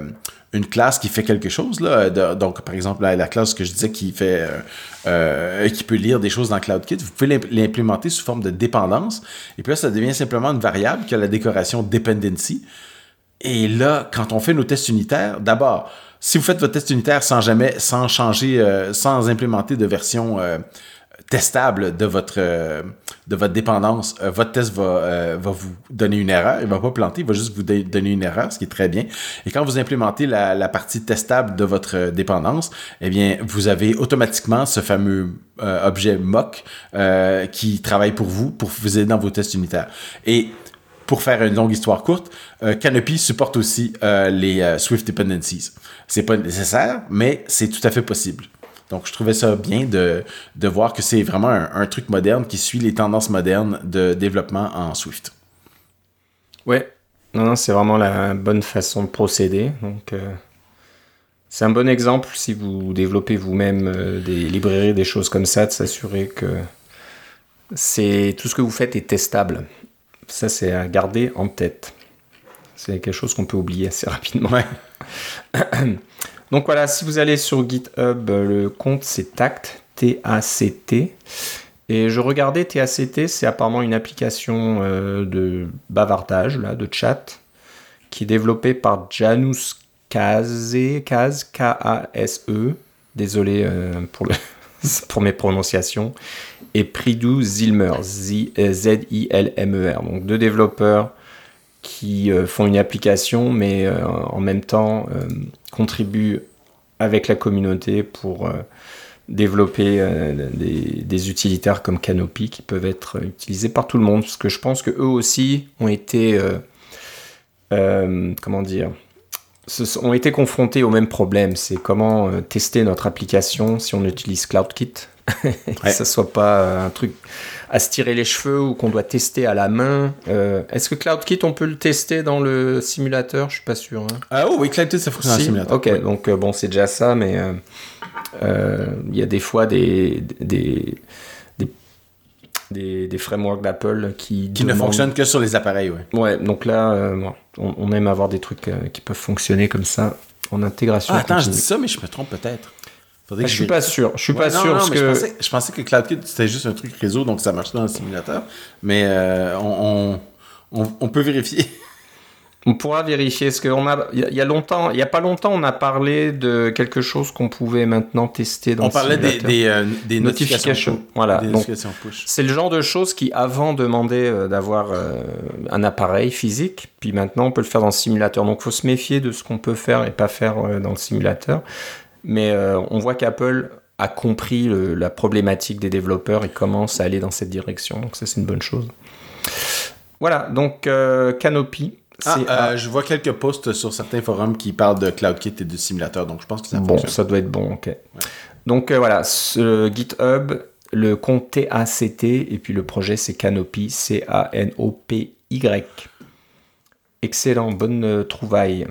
S2: une classe qui fait quelque chose. Donc, par exemple, la, classe que je disais qui qui peut lire des choses dans CloudKit, vous pouvez l'implémenter sous forme de dépendance. Et puis là, ça devient simplement une variable qui a la décoration dependency. Et là, quand on fait nos tests unitaires, d'abord, si vous faites votre test unitaire sans jamais, sans changer, euh, sans implémenter de version euh, testable de votre, euh, de votre dépendance, votre test va, va vous donner une erreur. Il va pas planter, il va juste vous donner une erreur, ce qui est très bien. Et quand vous implémentez la, la partie testable de votre dépendance, eh bien, vous avez automatiquement ce fameux objet mock qui travaille pour vous, pour vous aider dans vos tests unitaires. Et pour faire une longue histoire courte, euh, Canopy supporte aussi euh, les euh, Swift Dependencies. C'est pas nécessaire, mais c'est tout à fait possible. Donc, je trouvais ça bien de, de voir que c'est vraiment un, truc moderne qui suit les tendances modernes de développement en Swift.
S1: Ouais, non, c'est vraiment la bonne façon de procéder. Donc, c'est un bon exemple si vous développez vous-même des librairies, des choses comme ça, de s'assurer que c'est tout ce que vous faites est testable. Ça, c'est à garder en tête. C'est quelque chose qu'on peut oublier assez rapidement. Donc voilà, si vous allez sur GitHub, le compte c'est TACT, T-A-C-T. Et je regardais TACT, c'est apparemment une application euh, de bavardage, là, de chat, qui est développée par Janus Kaze, Kaz, K-A-S-E. Désolé euh, pour, le pour mes prononciations et Pridou Zilmer, Z-I-L-M-E-R. Donc deux développeurs qui euh, font une application, mais euh, en même temps euh, contribuent avec la communauté pour développer des, des, utilitaires comme Canopy qui peuvent être utilisés par tout le monde. Parce que je pense que eux aussi ont été, comment dire, ont été confrontés au même problème. C'est comment tester notre application si on utilise CloudKit que ça soit pas euh, un truc à se tirer les cheveux ou qu'on doit tester à la main. Euh, est-ce que CloudKit, on peut le tester dans le simulateur? Je suis pas sûr. Hein.
S2: Ah oh, oui, CloudKit, ça fonctionne dans le simulateur.
S1: Ok, donc euh, bon, c'est déjà ça, mais il y a des fois des, des, des, des, frameworks d'Apple qui,
S2: qui ne fonctionnent que sur les appareils, ouais.
S1: Ouais, donc là, on, aime avoir des trucs qui peuvent fonctionner comme ça en intégration.
S2: Ah, attends, je dis ça, mais je me trompe peut-être.
S1: Ah, je suis pas sûr. Je suis pas sûr parce que
S2: je pensais, je pensais, que CloudKit c'était juste un truc réseau donc ça marche dans le simulateur, mais euh, on, on, on, peut vérifier.
S1: On pourra vérifier. ce qu'on a, il y a longtemps, il y a pas longtemps, on a parlé de quelque chose qu'on pouvait maintenant tester dans
S2: on parlait des, des, euh, des, notifications.
S1: Voilà. C'est le genre de choses qui avant demandaient euh, d'avoir un appareil physique, puis maintenant on peut le faire dans le simulateur. Donc, faut se méfier de ce qu'on peut faire et pas faire dans le simulateur. Mais euh, on voit qu'Apple a compris la problématique des développeurs et commence à aller dans cette direction. Donc ça, c'est une bonne chose. Voilà, donc euh, Canopy.
S2: Ah, euh, je vois quelques posts sur certains forums qui parlent de CloudKit et de simulateur, donc je pense que ça
S1: Bon, ça doit être bon, ok. Donc voilà, ce GitHub, le compte TACT, et puis le projet c'est Canopy, C-A-N-O-P-Y. Excellent, bonne trouvaille.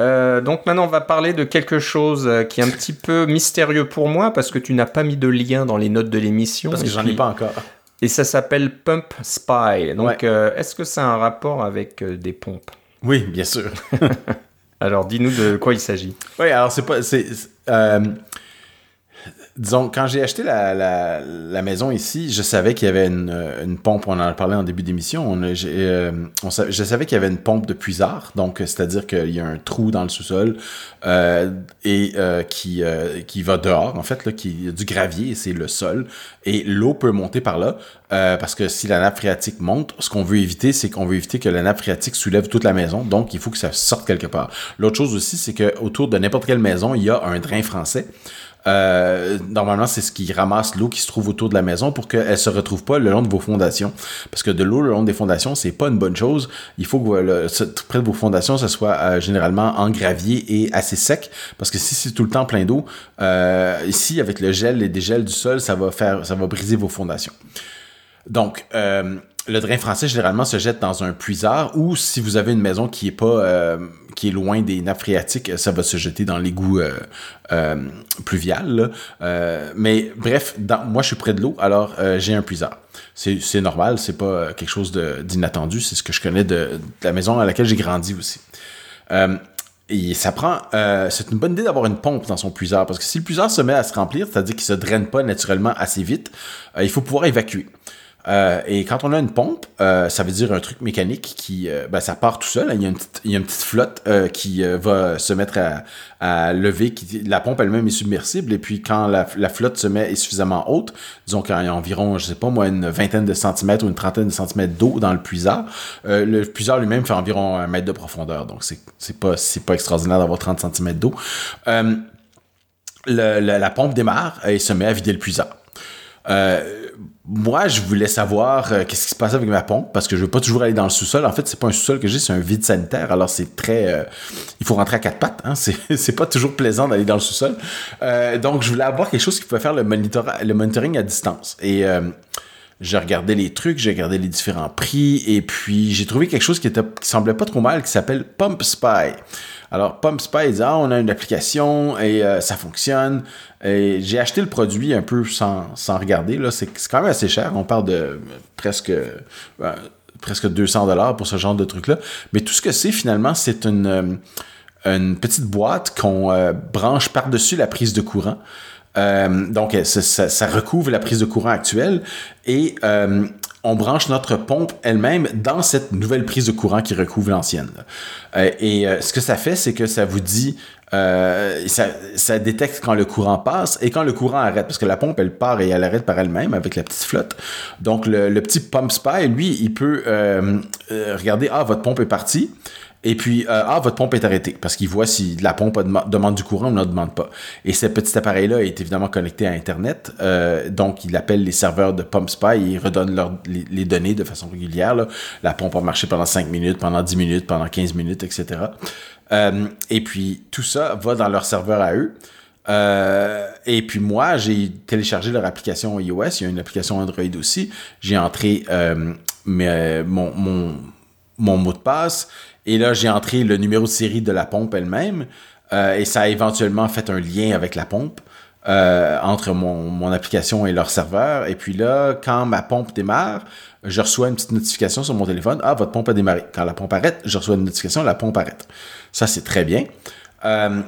S1: Euh, donc maintenant, on va parler de quelque chose euh, qui est un petit peu mystérieux pour moi parce que tu n'as pas mis de lien dans les notes de l'émission.
S2: Parce que j'en ai pas encore.
S1: Et ça s'appelle Pump Spy. Donc, euh, est-ce que ça a un rapport avec des pompes?
S2: Oui, bien sûr.
S1: alors, dis-nous de quoi il s'agit.
S2: Oui, alors c'est pas, c'est, disons, quand j'ai acheté la, la, la, maison ici, je savais qu'il y avait une, une, pompe, on en a parlé en début d'émission, on, euh, on, je savais qu'il y avait une pompe de puisard, donc c'est-à-dire qu'il y a un trou dans le sous-sol euh, et euh, qui, euh, qui va dehors, en fait, là, qui a du gravier, c'est le sol, et l'eau peut monter par là, euh, parce que si la nappe phréatique monte, ce qu'on veut éviter, c'est qu'on veut éviter que la nappe phréatique soulève toute la maison, donc il faut que ça sorte quelque part. L'autre chose aussi, c'est qu'autour de n'importe quelle maison, il y a un drain français. Euh, normalement, c'est ce qui ramasse l'eau qui se trouve autour de la maison pour qu'elle se retrouve pas le long de vos fondations. Parce que de l'eau le long des fondations, c'est pas une bonne chose. Il faut que près de vos fondations, ça soit euh, généralement en gravier et assez sec. Parce que si c'est tout le temps plein d'eau, euh, ici, avec le gel et dégel du sol, ça va faire, ça va briser vos fondations. Donc, le drain français, généralement, se jette dans un puisard ou si vous avez une maison qui est pas euh, loin des nappes phréatiques, ça va se jeter dans l'égout euh, euh, pluvial. mais bref, moi, je suis près de l'eau, alors j'ai un puisard. C'est normal, c'est pas quelque chose d'inattendu, c'est ce que je connais de, la maison à laquelle j'ai grandi aussi. Et ça prend. c'est une bonne idée d'avoir une pompe dans son puisard parce que si le puisard se met à se remplir, c'est-à-dire qu'il se draine pas naturellement assez vite, il faut pouvoir évacuer. Euh, et quand on a une pompe, euh, ça veut dire un truc mécanique qui, euh, ben, ça part tout seul. Il y a une petite, il y a une petite flotte qui va se mettre à, lever. La pompe elle-même est submersible. Et puis quand la, flotte se met est suffisamment haute, disons qu'il y a environ, je sais pas moi, une vingtaine de centimètres ou une trentaine de centimètres d'eau dans le puisard, le puisard lui-même fait environ un mètre de profondeur. Donc c'est, c'est pas, c'est pas extraordinaire d'avoir 30 centimètres d'eau. La pompe démarre et se met à vider le puisard. Euh, moi, je voulais savoir euh, qu'est-ce qui se passait avec ma pompe parce que je veux pas toujours aller dans le sous-sol. En fait, c'est pas un sous-sol que j'ai, c'est un vide sanitaire. Alors, c'est très. Euh, il faut rentrer à quatre pattes. Hein? C'est pas toujours plaisant d'aller dans le sous-sol. donc, je voulais avoir quelque chose qui pouvait faire le monitoring à distance. Et j'ai regardé les trucs, j'ai regardé les différents prix, et puis j'ai trouvé quelque chose qui, était, qui semblait pas trop mal, qui s'appelle Pump Spy. Alors, Pump Spy, dit, ah, on a une application et ça fonctionne. Et j'ai acheté le produit un peu sans, regarder. Là. C'est, quand même assez cher. On parle de presque, euh, presque 200 dollars pour ce genre de truc-là. Mais tout ce que c'est finalement, c'est une, euh, petite boîte qu'on euh, branche par-dessus la prise de courant. donc, ça, ça, recouvre la prise de courant actuelle et on branche notre pompe elle-même dans cette nouvelle prise de courant qui recouvre l'ancienne. et ce que ça fait, c'est que ça vous dit euh, ça, détecte quand le courant passe et quand le courant arrête, parce que la pompe, elle part et elle arrête par elle-même avec la petite flotte. Donc, le, petit pump spy, lui, il peut euh, euh, regarder, ah, votre pompe est partie. Et puis, ah, votre pompe est arrêtée, parce qu'il voit si la pompe demande du courant ou ne demande pas. Et ce petit appareil-là est évidemment connecté à Internet, donc il appelle les serveurs de Pump Spy et il redonne les, données de façon régulière. La pompe a marché pendant 5 minutes, pendant 10 minutes, pendant 15 minutes, etc. Euh, et puis, tout ça va dans leur serveur à eux. Euh, et puis moi, j'ai téléchargé leur application iOS. Il y a une application Android aussi. J'ai entré euh, mon, mon, mot de passe. Et là, j'ai entré le numéro de série de la pompe elle-même. et ça a éventuellement fait un lien avec la pompe. entre mon, mon, application et leur serveur. Et puis là, quand ma pompe démarre, je reçois une petite notification sur mon téléphone. Ah, votre pompe a démarré. Quand la pompe arrête, je reçois une notification, la pompe arrête. Ça, c'est très bien. Euh,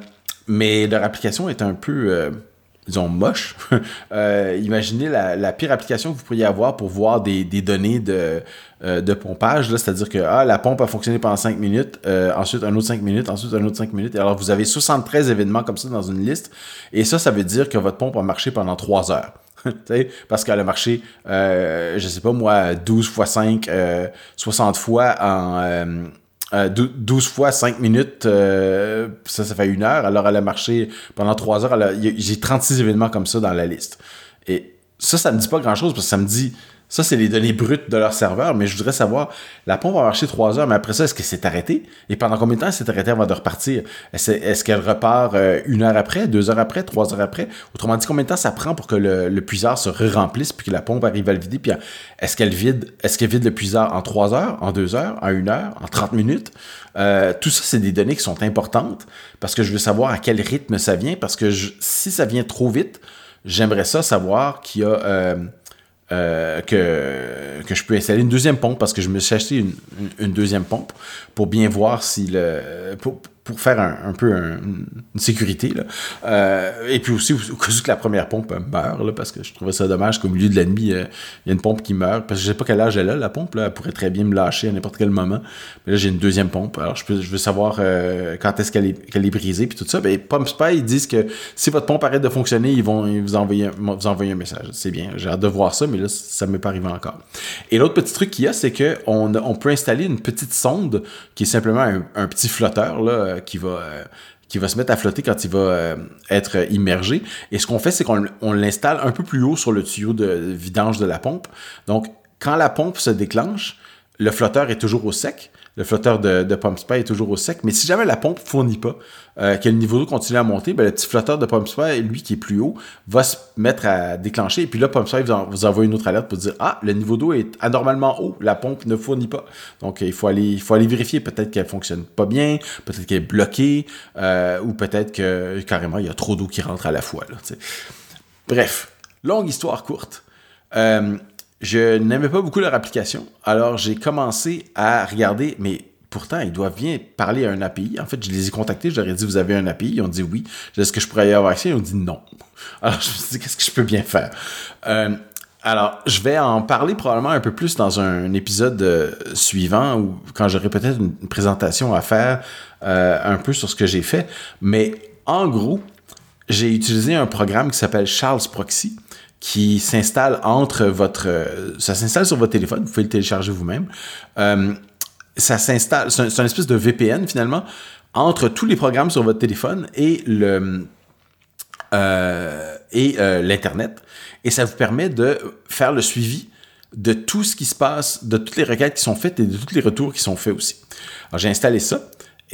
S2: mais leur application est un peu, euh, disons, moche. Euh, imaginez la, pire application que vous pourriez avoir pour voir des, données de, de pompage. C'est-à-dire que ah, la pompe a fonctionné pendant 5 minutes, ensuite un autre 5 minutes, ensuite un autre 5 minutes. Et alors, vous avez 73 événements comme ça dans une liste. Et ça, ça veut dire que votre pompe a marché pendant 3 heures. parce qu'elle a marché, euh, je sais pas moi, 12 fois 5, 60 euh, fois en... 12 euh, fois 5 minutes, ça, ça fait une heure. Alors, elle a marché pendant 3 heures. J'ai 36 événements comme ça dans la liste. Et ça, ça me dit pas grand-chose parce que ça me dit ça, c'est les données brutes de leur serveur, mais je voudrais savoir, la pompe a marché trois heures, mais après ça, est-ce qu'elle s'est arrêtée? Et pendant combien de temps elle s'est arrêtée avant de repartir? Est-ce qu'elle repart euh, une heure après, deux heures après, trois heures après? Autrement dit, combien de temps ça prend pour que le, puisard se re-remplisse puis que la pompe arrive à le vider? Puis est-ce qu'elle vide, est-ce qu'elle vide le puisard en trois heures, en deux heures, en une heure, en 30 minutes? Euh, tout ça, c'est des données qui sont importantes parce que je veux savoir à quel rythme ça vient parce que si ça vient trop vite, j'aimerais ça savoir qu'il y a... Euh, euh, que, je peux installer une deuxième pompe parce que je me suis acheté une, deuxième pompe pour bien voir si le. Pour faire un, un peu une sécurité. Là. Euh, et puis aussi, au cas où que la première pompe meurt, là, parce que je trouvais ça dommage qu'au milieu de la nuit, euh, il y a une pompe qui meurt. Parce que je sais pas quel âge elle a, la pompe. Là, elle pourrait très bien me lâcher à n'importe quel moment. Mais là, j'ai une deuxième pompe. Alors, je, peux, veux savoir euh, quand est-ce qu'elle est, qu'elle est brisée. Puis tout ça. Ben, Pump Spy, ils disent que si votre pompe arrête de fonctionner, ils vont vous envoyer, vous envoyer un message. C'est bien. J'ai hâte de voir ça, mais là, ça m'est pas arrivé encore. Et l'autre petit truc qu'il y a, c'est qu'on on peut installer une petite sonde qui est simplement un, un petit flotteur. Là, euh, qui va euh, qui va se mettre à flotter quand il va euh, être immergé. Et ce qu'on fait, c'est qu'on l'installe un peu plus haut sur le tuyau de vidange de la pompe. Donc, quand la pompe se déclenche, le flotteur est toujours au sec. Le flotteur de, de pump spray est toujours au sec. Mais si jamais la pompe fournit pas, euh, que le niveau d'eau continue à monter, ben, le petit flotteur de pump spray, lui qui est plus haut, va se mettre à déclencher. Et puis là, pump spray vous, vous envoie une autre alerte pour dire ah le niveau d'eau est anormalement haut, la pompe ne fournit pas. Donc il faut aller, il faut aller vérifier. Peut-être qu'elle fonctionne pas bien, peut-être qu'elle est bloquée, euh, ou peut-être que carrément il y a trop d'eau qui rentre à la fois. Bref, longue histoire courte. Euh, je n'aimais pas beaucoup leur application, alors j'ai commencé à regarder, mais pourtant, ils doivent bien parler à un API. En fait, je les ai contactés, je leur ai dit, vous avez un API? Ils ont dit oui. Est-ce que je pourrais y avoir accès? Ils ont dit non. Alors, je me suis dit, qu'est-ce que je peux bien faire? Euh, alors, je vais en parler probablement un peu plus dans un épisode euh, suivant ou quand j'aurai peut-être une, présentation à faire euh, un peu sur ce que j'ai fait. Mais en gros, j'ai utilisé un programme qui s'appelle Charles Proxy qui s'installe entre votre... ça s'installe sur votre téléphone, vous pouvez le télécharger vous-même. ça s'installe, c'est un, espèce de VPN finalement entre tous les programmes sur votre téléphone et le euh, et euh, l'internet et ça vous permet de faire le suivi de tout ce qui se passe, de toutes les requêtes qui sont faites et de tous les retours qui sont faits aussi. Alors j'ai installé ça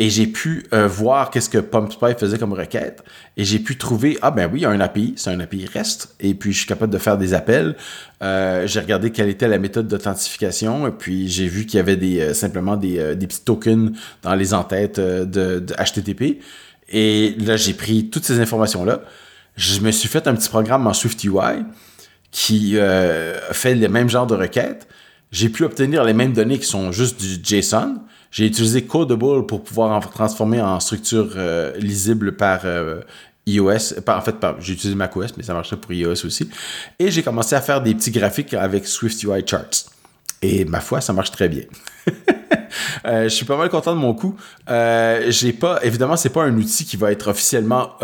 S2: et j'ai pu euh, voir qu'est-ce que PumpSpy faisait comme requête. Et j'ai pu trouver ah ben oui il y a un API c'est un API REST. Et puis je suis capable de faire des appels. Euh, j'ai regardé quelle était la méthode d'authentification. Et puis j'ai vu qu'il y avait des euh, simplement des, des, petits tokens dans les entêtes de, de HTTP et là j'ai pris toutes ces informations là je me suis fait un petit programme en SwiftUI qui fait le même genre de requêtes. J'ai pu obtenir les mêmes données qui sont juste du JSON j'ai utilisé Codable pour pouvoir en transformer en structure euh, lisible par euh, iOS. en fait, j'ai utilisé macOS, mais ça marchait pour iOS aussi. Et j'ai commencé à faire des petits graphiques avec SwiftUI Charts. Et ma foi, ça marche très bien. Euh, je suis pas mal content de mon coup. j'ai pas, évidemment, c'est pas un outil qui va être officiellement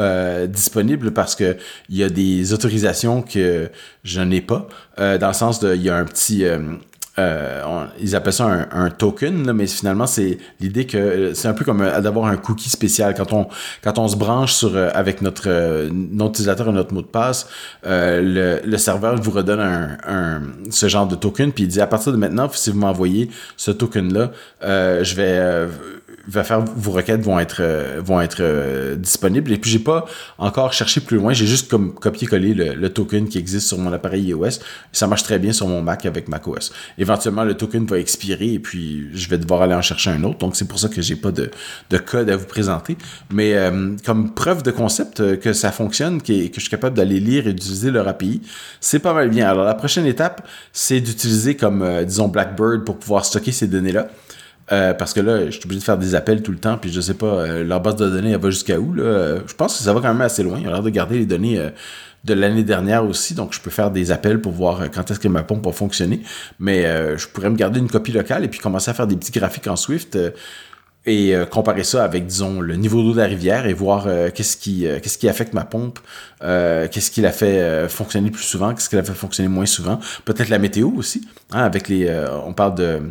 S2: disponible parce que il y a des autorisations que je n'ai pas. dans le sens de, il y a un petit, euh, ils appellent ça un, token, mais finalement, c'est l'idée que c'est un peu comme euh, d'avoir un cookie spécial. Quand on, quand on se branche sur, euh, avec notre, notre utilisateur et notre mot de passe, le, le, serveur vous redonne un, un, ce genre de token, puis il dit à partir de maintenant, si vous m'envoyez ce token-là, je vais va faire vos requêtes vont être euh, vont être euh, disponibles. Et puis j'ai pas encore cherché plus loin. J'ai juste comme copié-collé le, token qui existe sur mon appareil iOS. Ça marche très bien sur mon Mac avec macOS éventuellement le token va expirer et puis je vais devoir aller en chercher un autre. Donc c'est pour ça que j'ai pas de, de, code à vous présenter. Mais euh, comme preuve de concept que ça fonctionne que, que je suis capable d'aller lire et d'utiliser leur API c'est pas mal bien. Alors la prochaine étape c'est d'utiliser comme disons Blackbird pour pouvoir stocker ces données là euh, parce que là, je suis obligé de faire des appels tout le temps, puis je sais pas, euh, leur base de données, elle va jusqu'à où, là? Je pense que ça va quand même assez loin. Il a l'air de garder les données euh, de l'année dernière aussi, donc je peux faire des appels pour voir quand est-ce que ma pompe va fonctionner. Mais je pourrais me garder une copie locale et puis commencer à faire des petits graphiques en Swift et comparer ça avec, disons, le niveau d'eau de la rivière et voir qu'est-ce qui, qu'est-ce qui affecte ma pompe, qu'est-ce qui la fait fonctionner plus souvent, qu'est-ce qui la fait fonctionner moins souvent. Peut-être la météo aussi, hein, avec les... on parle de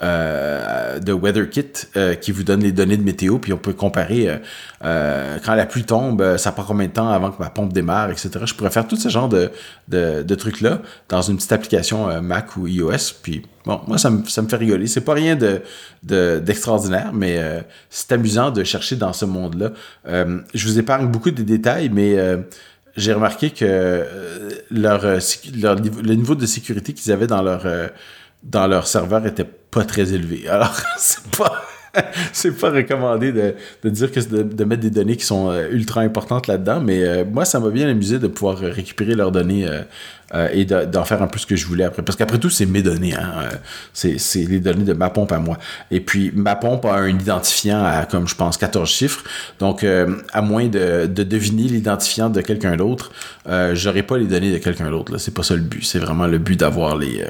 S2: de WeatherKit euh, qui vous donne les données de météo, puis on peut comparer euh, quand la pluie tombe, ça prend combien de temps avant que ma pompe démarre, etc. Je pourrais faire tout ce genre de, de, trucs-là dans une petite application Mac ou iOS, puis bon, moi, ça me, ça me fait rigoler. C'est pas rien de, d'extraordinaire, mais c'est amusant de chercher dans ce monde-là. je vous épargne beaucoup de détails, mais j'ai remarqué que leur, leur, le niveau de sécurité qu'ils avaient dans leur dans leur serveur était pas très élevé. Alors, c'est pas. c'est pas recommandé de, de dire que de, de, mettre des données qui sont euh, ultra importantes là-dedans, mais euh, moi, ça m'a bien amusé de pouvoir récupérer leurs données euh, et d'en faire un peu ce que je voulais après. Parce qu'après tout, c'est mes données. Hein, c'est les données de ma pompe à moi. Et puis, ma pompe a un identifiant à, comme je pense, 14 chiffres. Donc, à moins de, de deviner l'identifiant de quelqu'un d'autre, j'aurai pas les données de quelqu'un d'autre. C'est pas ça le but. C'est vraiment le but d'avoir les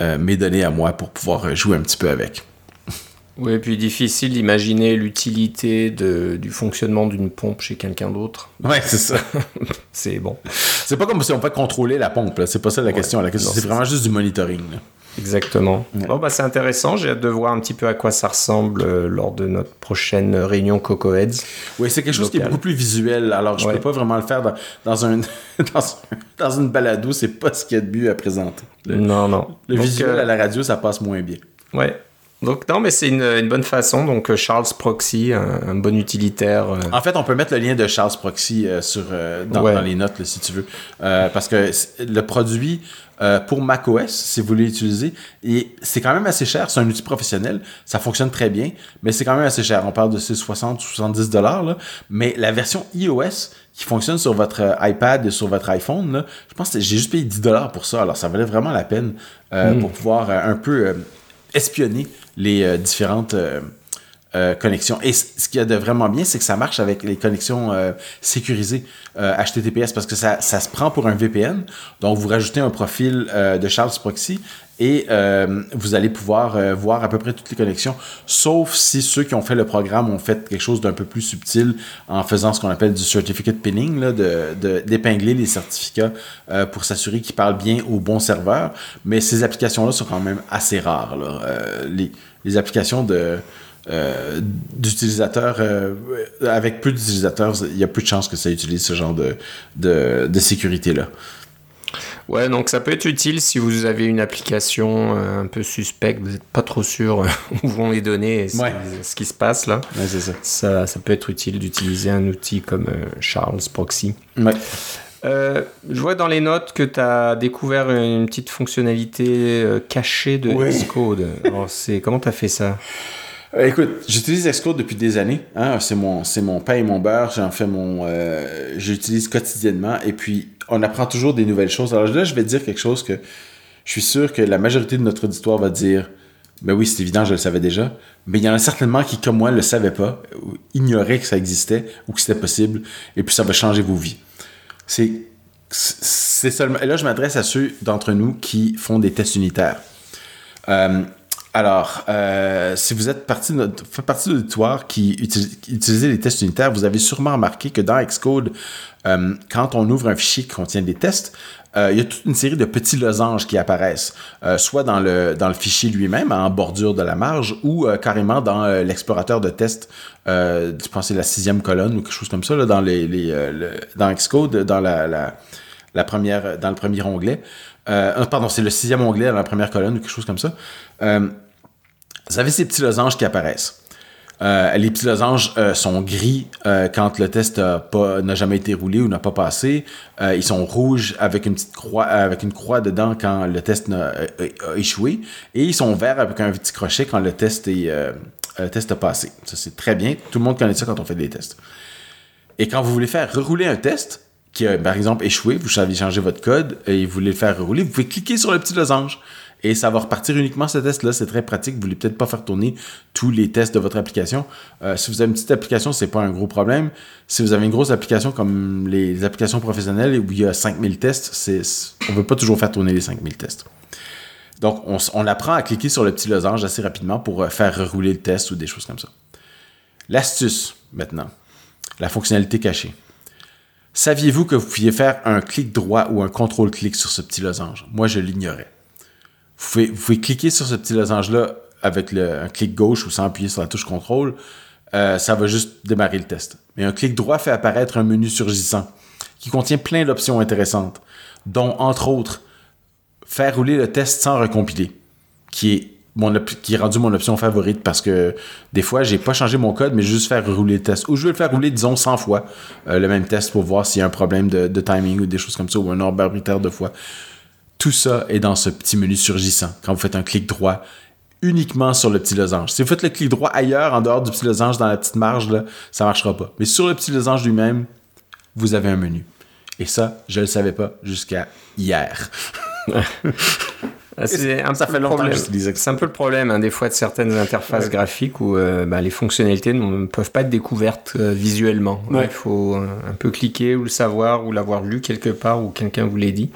S2: euh, mes données à moi pour pouvoir euh, jouer un petit peu avec.
S1: Oui, et puis difficile d'imaginer l'utilité du fonctionnement d'une pompe chez quelqu'un d'autre.
S2: Ouais, c'est ça.
S1: c'est bon.
S2: C'est pas comme si on peut contrôler la pompe, c'est pas ça la question. La question, c'est vraiment juste du monitoring.
S1: Exactement. Bon, bah, c'est intéressant. J'ai hâte de voir un petit peu à quoi ça ressemble euh, lors de notre prochaine réunion Coco Heads.
S2: Oui, c'est quelque chose qui est beaucoup plus visuel. Alors, je ne peux pas vraiment le faire dans, un, dans, une balado. C'est pas ce qu'il y a de mieux à présenter.
S1: non, non.
S2: Le visuel euh, à la radio, ça passe moins bien.
S1: Ouais. Donc non, mais c'est une, bonne façon. Donc Charles Proxy, un, bon utilitaire.
S2: En fait, on peut mettre le lien de Charles Proxy sur, dans, les notes, si tu veux. parce que le produit euh, pour macOS, si vous voulez l'utiliser. Et c'est quand même assez cher. C'est un outil professionnel. Ça fonctionne très bien, mais c'est quand même assez cher. On parle de 60 ou 70 dollars. Mais la version iOS qui fonctionne sur votre euh, iPad et sur votre iPhone, là, je pense que j'ai juste payé 10 dollars pour ça. Alors ça valait vraiment la peine euh, hmm. pour pouvoir un peu espionner les différentes euh, connexion. Et ce qu'il y a de vraiment bien, c'est que ça marche avec les connexions euh, sécurisées HTTPS euh, parce que ça, se prend pour un VPN. Donc, vous rajoutez un profil de Charles Proxy et vous allez pouvoir voir à peu près toutes les connexions, sauf si ceux qui ont fait le programme ont fait quelque chose d'un peu plus subtil en faisant ce qu'on appelle du certificate pinning, d'épingler de, les certificats pour s'assurer qu'ils parlent bien au bon serveur. Mais ces applications-là sont quand même assez rares. les, les applications de euh, d'utilisateurs, euh, avec peu d'utilisateurs, il y a peu de chances que ça utilise ce genre de, de, sécurité-là.
S1: Ouais, donc ça peut être utile si vous avez une application euh, un peu suspecte, vous n'êtes pas trop sûr où vont les données et ce qui se passe là.
S2: Ouais, ça.
S1: ça. Ça, peut être utile d'utiliser un outil comme Charles Proxy.
S2: Ouais.
S1: je vois dans les notes que tu as découvert une petite fonctionnalité cachée de Xcode. c'est comment tu as fait ça?
S2: Euh, écoute, j'utilise Xcode depuis des années. Hein. C'est mon, mon pain et mon beurre. J'en fais mon, euh, j'utilise quotidiennement. Et puis, on apprend toujours des nouvelles choses. Alors là, je vais dire quelque chose que je suis sûr que la majorité de notre auditoire va dire. Ben oui, c'est évident, je le savais déjà. Mais il y en a certainement qui, comme moi, ne le savaient pas, ou ignoraient que ça existait ou que c'était possible. Et puis, ça va changer vos vies. C'est, c'est seulement. Et là, je m'adresse à ceux d'entre nous qui font des tests unitaires. Euh, alors, euh, si vous êtes partie de, fait partie de l'auditoire qui utilise, les tests unitaires, vous avez sûrement remarqué que dans Xcode, euh, quand on ouvre un fichier qui contient des tests, euh, il y a toute une série de petits losanges qui apparaissent, soit dans le, dans le fichier lui-même, en bordure de la marge, ou carrément dans l'explorateur de tests, je pense c'est la sixième colonne ou quelque chose comme ça, dans, les dans Xcode, dans la, la, la, première, dans le premier onglet. pardon, c'est le sixième onglet dans la première colonne ou quelque chose comme ça. Vous avez ces petits losanges qui apparaissent. Euh, les petits losanges euh, sont gris euh, quand le test n'a jamais été roulé ou n'a pas passé. ils sont rouges avec une croix, dedans quand le test a, échoué. Et ils sont verts avec un petit crochet quand le test, est, a passé. Ça, c'est très bien. Tout le monde connaît ça quand on fait des tests. Et quand vous voulez faire rerouler un test, qui a par exemple échoué, vous avez changé votre code et vous voulez le faire rerouler, vous pouvez cliquer sur le petit losange et ça va repartir uniquement ce test-là. C'est très pratique. Vous voulez peut-être pas faire tourner tous les tests de votre application. Euh, si vous avez une petite application, c'est pas un gros problème. Si vous avez une grosse application comme les applications professionnelles où il y a 5000 tests, on veut pas toujours faire tourner les 5000 tests. Donc, on, apprend à cliquer sur le petit losange assez rapidement pour euh, faire rouler le test ou des choses comme ça. L'astuce, maintenant. La fonctionnalité cachée. Saviez-vous que vous pouviez faire un clic droit ou un contrôle-clic sur ce petit losange? Moi, je l'ignorais. Vous pouvez, cliquer sur ce petit losange-là avec un clic gauche ou sans appuyer sur la touche contrôle. Euh, ça va juste démarrer le test. Mais un clic droit fait apparaître un menu surgissant qui contient plein d'options intéressantes, dont entre autres faire rouler le test sans recompiler, qui est mon qui est rendu mon option favorite parce que des fois, j'ai pas changé mon code, mais juste faire rouler le test. Ou je vais le faire rouler, disons, 100 fois euh, le même test pour voir s'il y a un problème de, de, timing ou des choses comme ça, ou un ordre arbitraire de fois. Tout ça est dans ce petit menu surgissant. Quand vous faites un clic droit, uniquement sur le petit losange. Si vous faites le clic droit ailleurs, en dehors du petit losange, dans la petite marge, là, ça ne marchera pas. Mais sur le petit losange lui-même, vous avez un menu. Et ça, je ne le savais pas jusqu'à hier.
S1: C'est un, ça fait longtemps C'est un peu le problème hein, des fois de certaines interfaces graphiques où euh, bah, les fonctionnalités ne peuvent pas être découvertes euh, visuellement. Il faut euh, un peu cliquer ou le savoir ou l'avoir lu quelque part ou quelqu'un vous l'ait dit.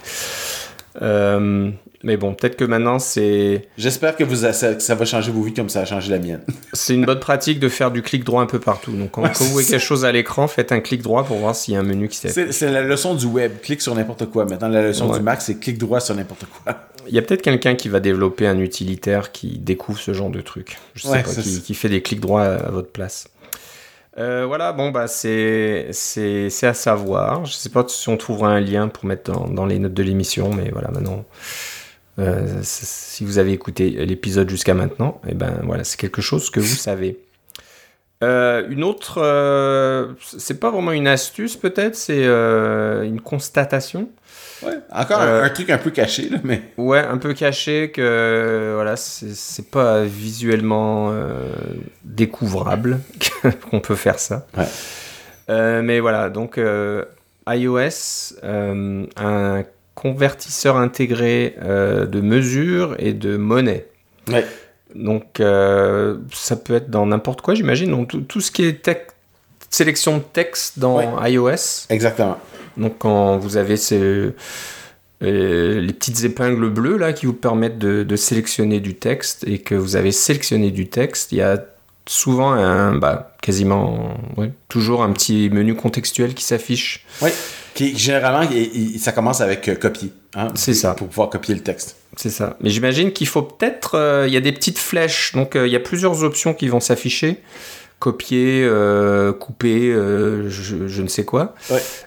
S1: Euh, mais bon, peut-être que maintenant c'est.
S2: J'espère que, vous ça, ça, va changer vos vies comme ça a changé la mienne.
S1: c'est une bonne pratique de faire du clic droit un peu partout. Donc quand, vous voyez quelque chose à l'écran, faites un clic droit pour voir s'il y a un menu qui
S2: s'affiche. C'est la leçon du web, clique sur n'importe quoi. Maintenant, la leçon du Mac, c'est clic droit sur n'importe quoi.
S1: Il y a peut-être quelqu'un qui va développer un utilitaire qui découvre ce genre de truc. Je sais pas, qui, qui, fait des clics droits à votre place. Euh, voilà, bon, bah, c'est, c'est, à savoir. Je sais pas si on trouvera un lien pour mettre dans, les notes de l'émission, mais voilà, maintenant, si vous avez écouté l'épisode jusqu'à maintenant, et ben voilà, c'est quelque chose que vous savez. une autre, c'est pas vraiment une astuce peut-être, c'est une constatation.
S2: Ouais, encore un, truc un peu caché, là, mais.
S1: Ouais, un peu caché que voilà, c'est pas visuellement découvrable qu'on peut faire ça. Ouais. mais voilà, donc iOS, un convertisseur intégré euh, de mesure et de monnaie. Donc, euh, ça peut être dans n'importe quoi, j'imagine. Donc, tout, ce qui est sélection de texte dans iOS.
S2: Exactement.
S1: Donc, quand vous avez ces, euh, les petites épingles bleues là qui vous permettent de, sélectionner du texte et que vous avez sélectionné du texte, il y a souvent un, bah, quasiment, toujours un petit menu contextuel qui s'affiche.
S2: Oui. Qui, généralement, ça commence avec euh, copier. Hein,
S1: c'est ça.
S2: Pour pouvoir copier le texte.
S1: C'est ça. Mais j'imagine qu'il faut peut-être. Euh, il y a des petites flèches. Donc, il y a plusieurs options qui vont s'afficher. Copier, couper, je, ne sais quoi.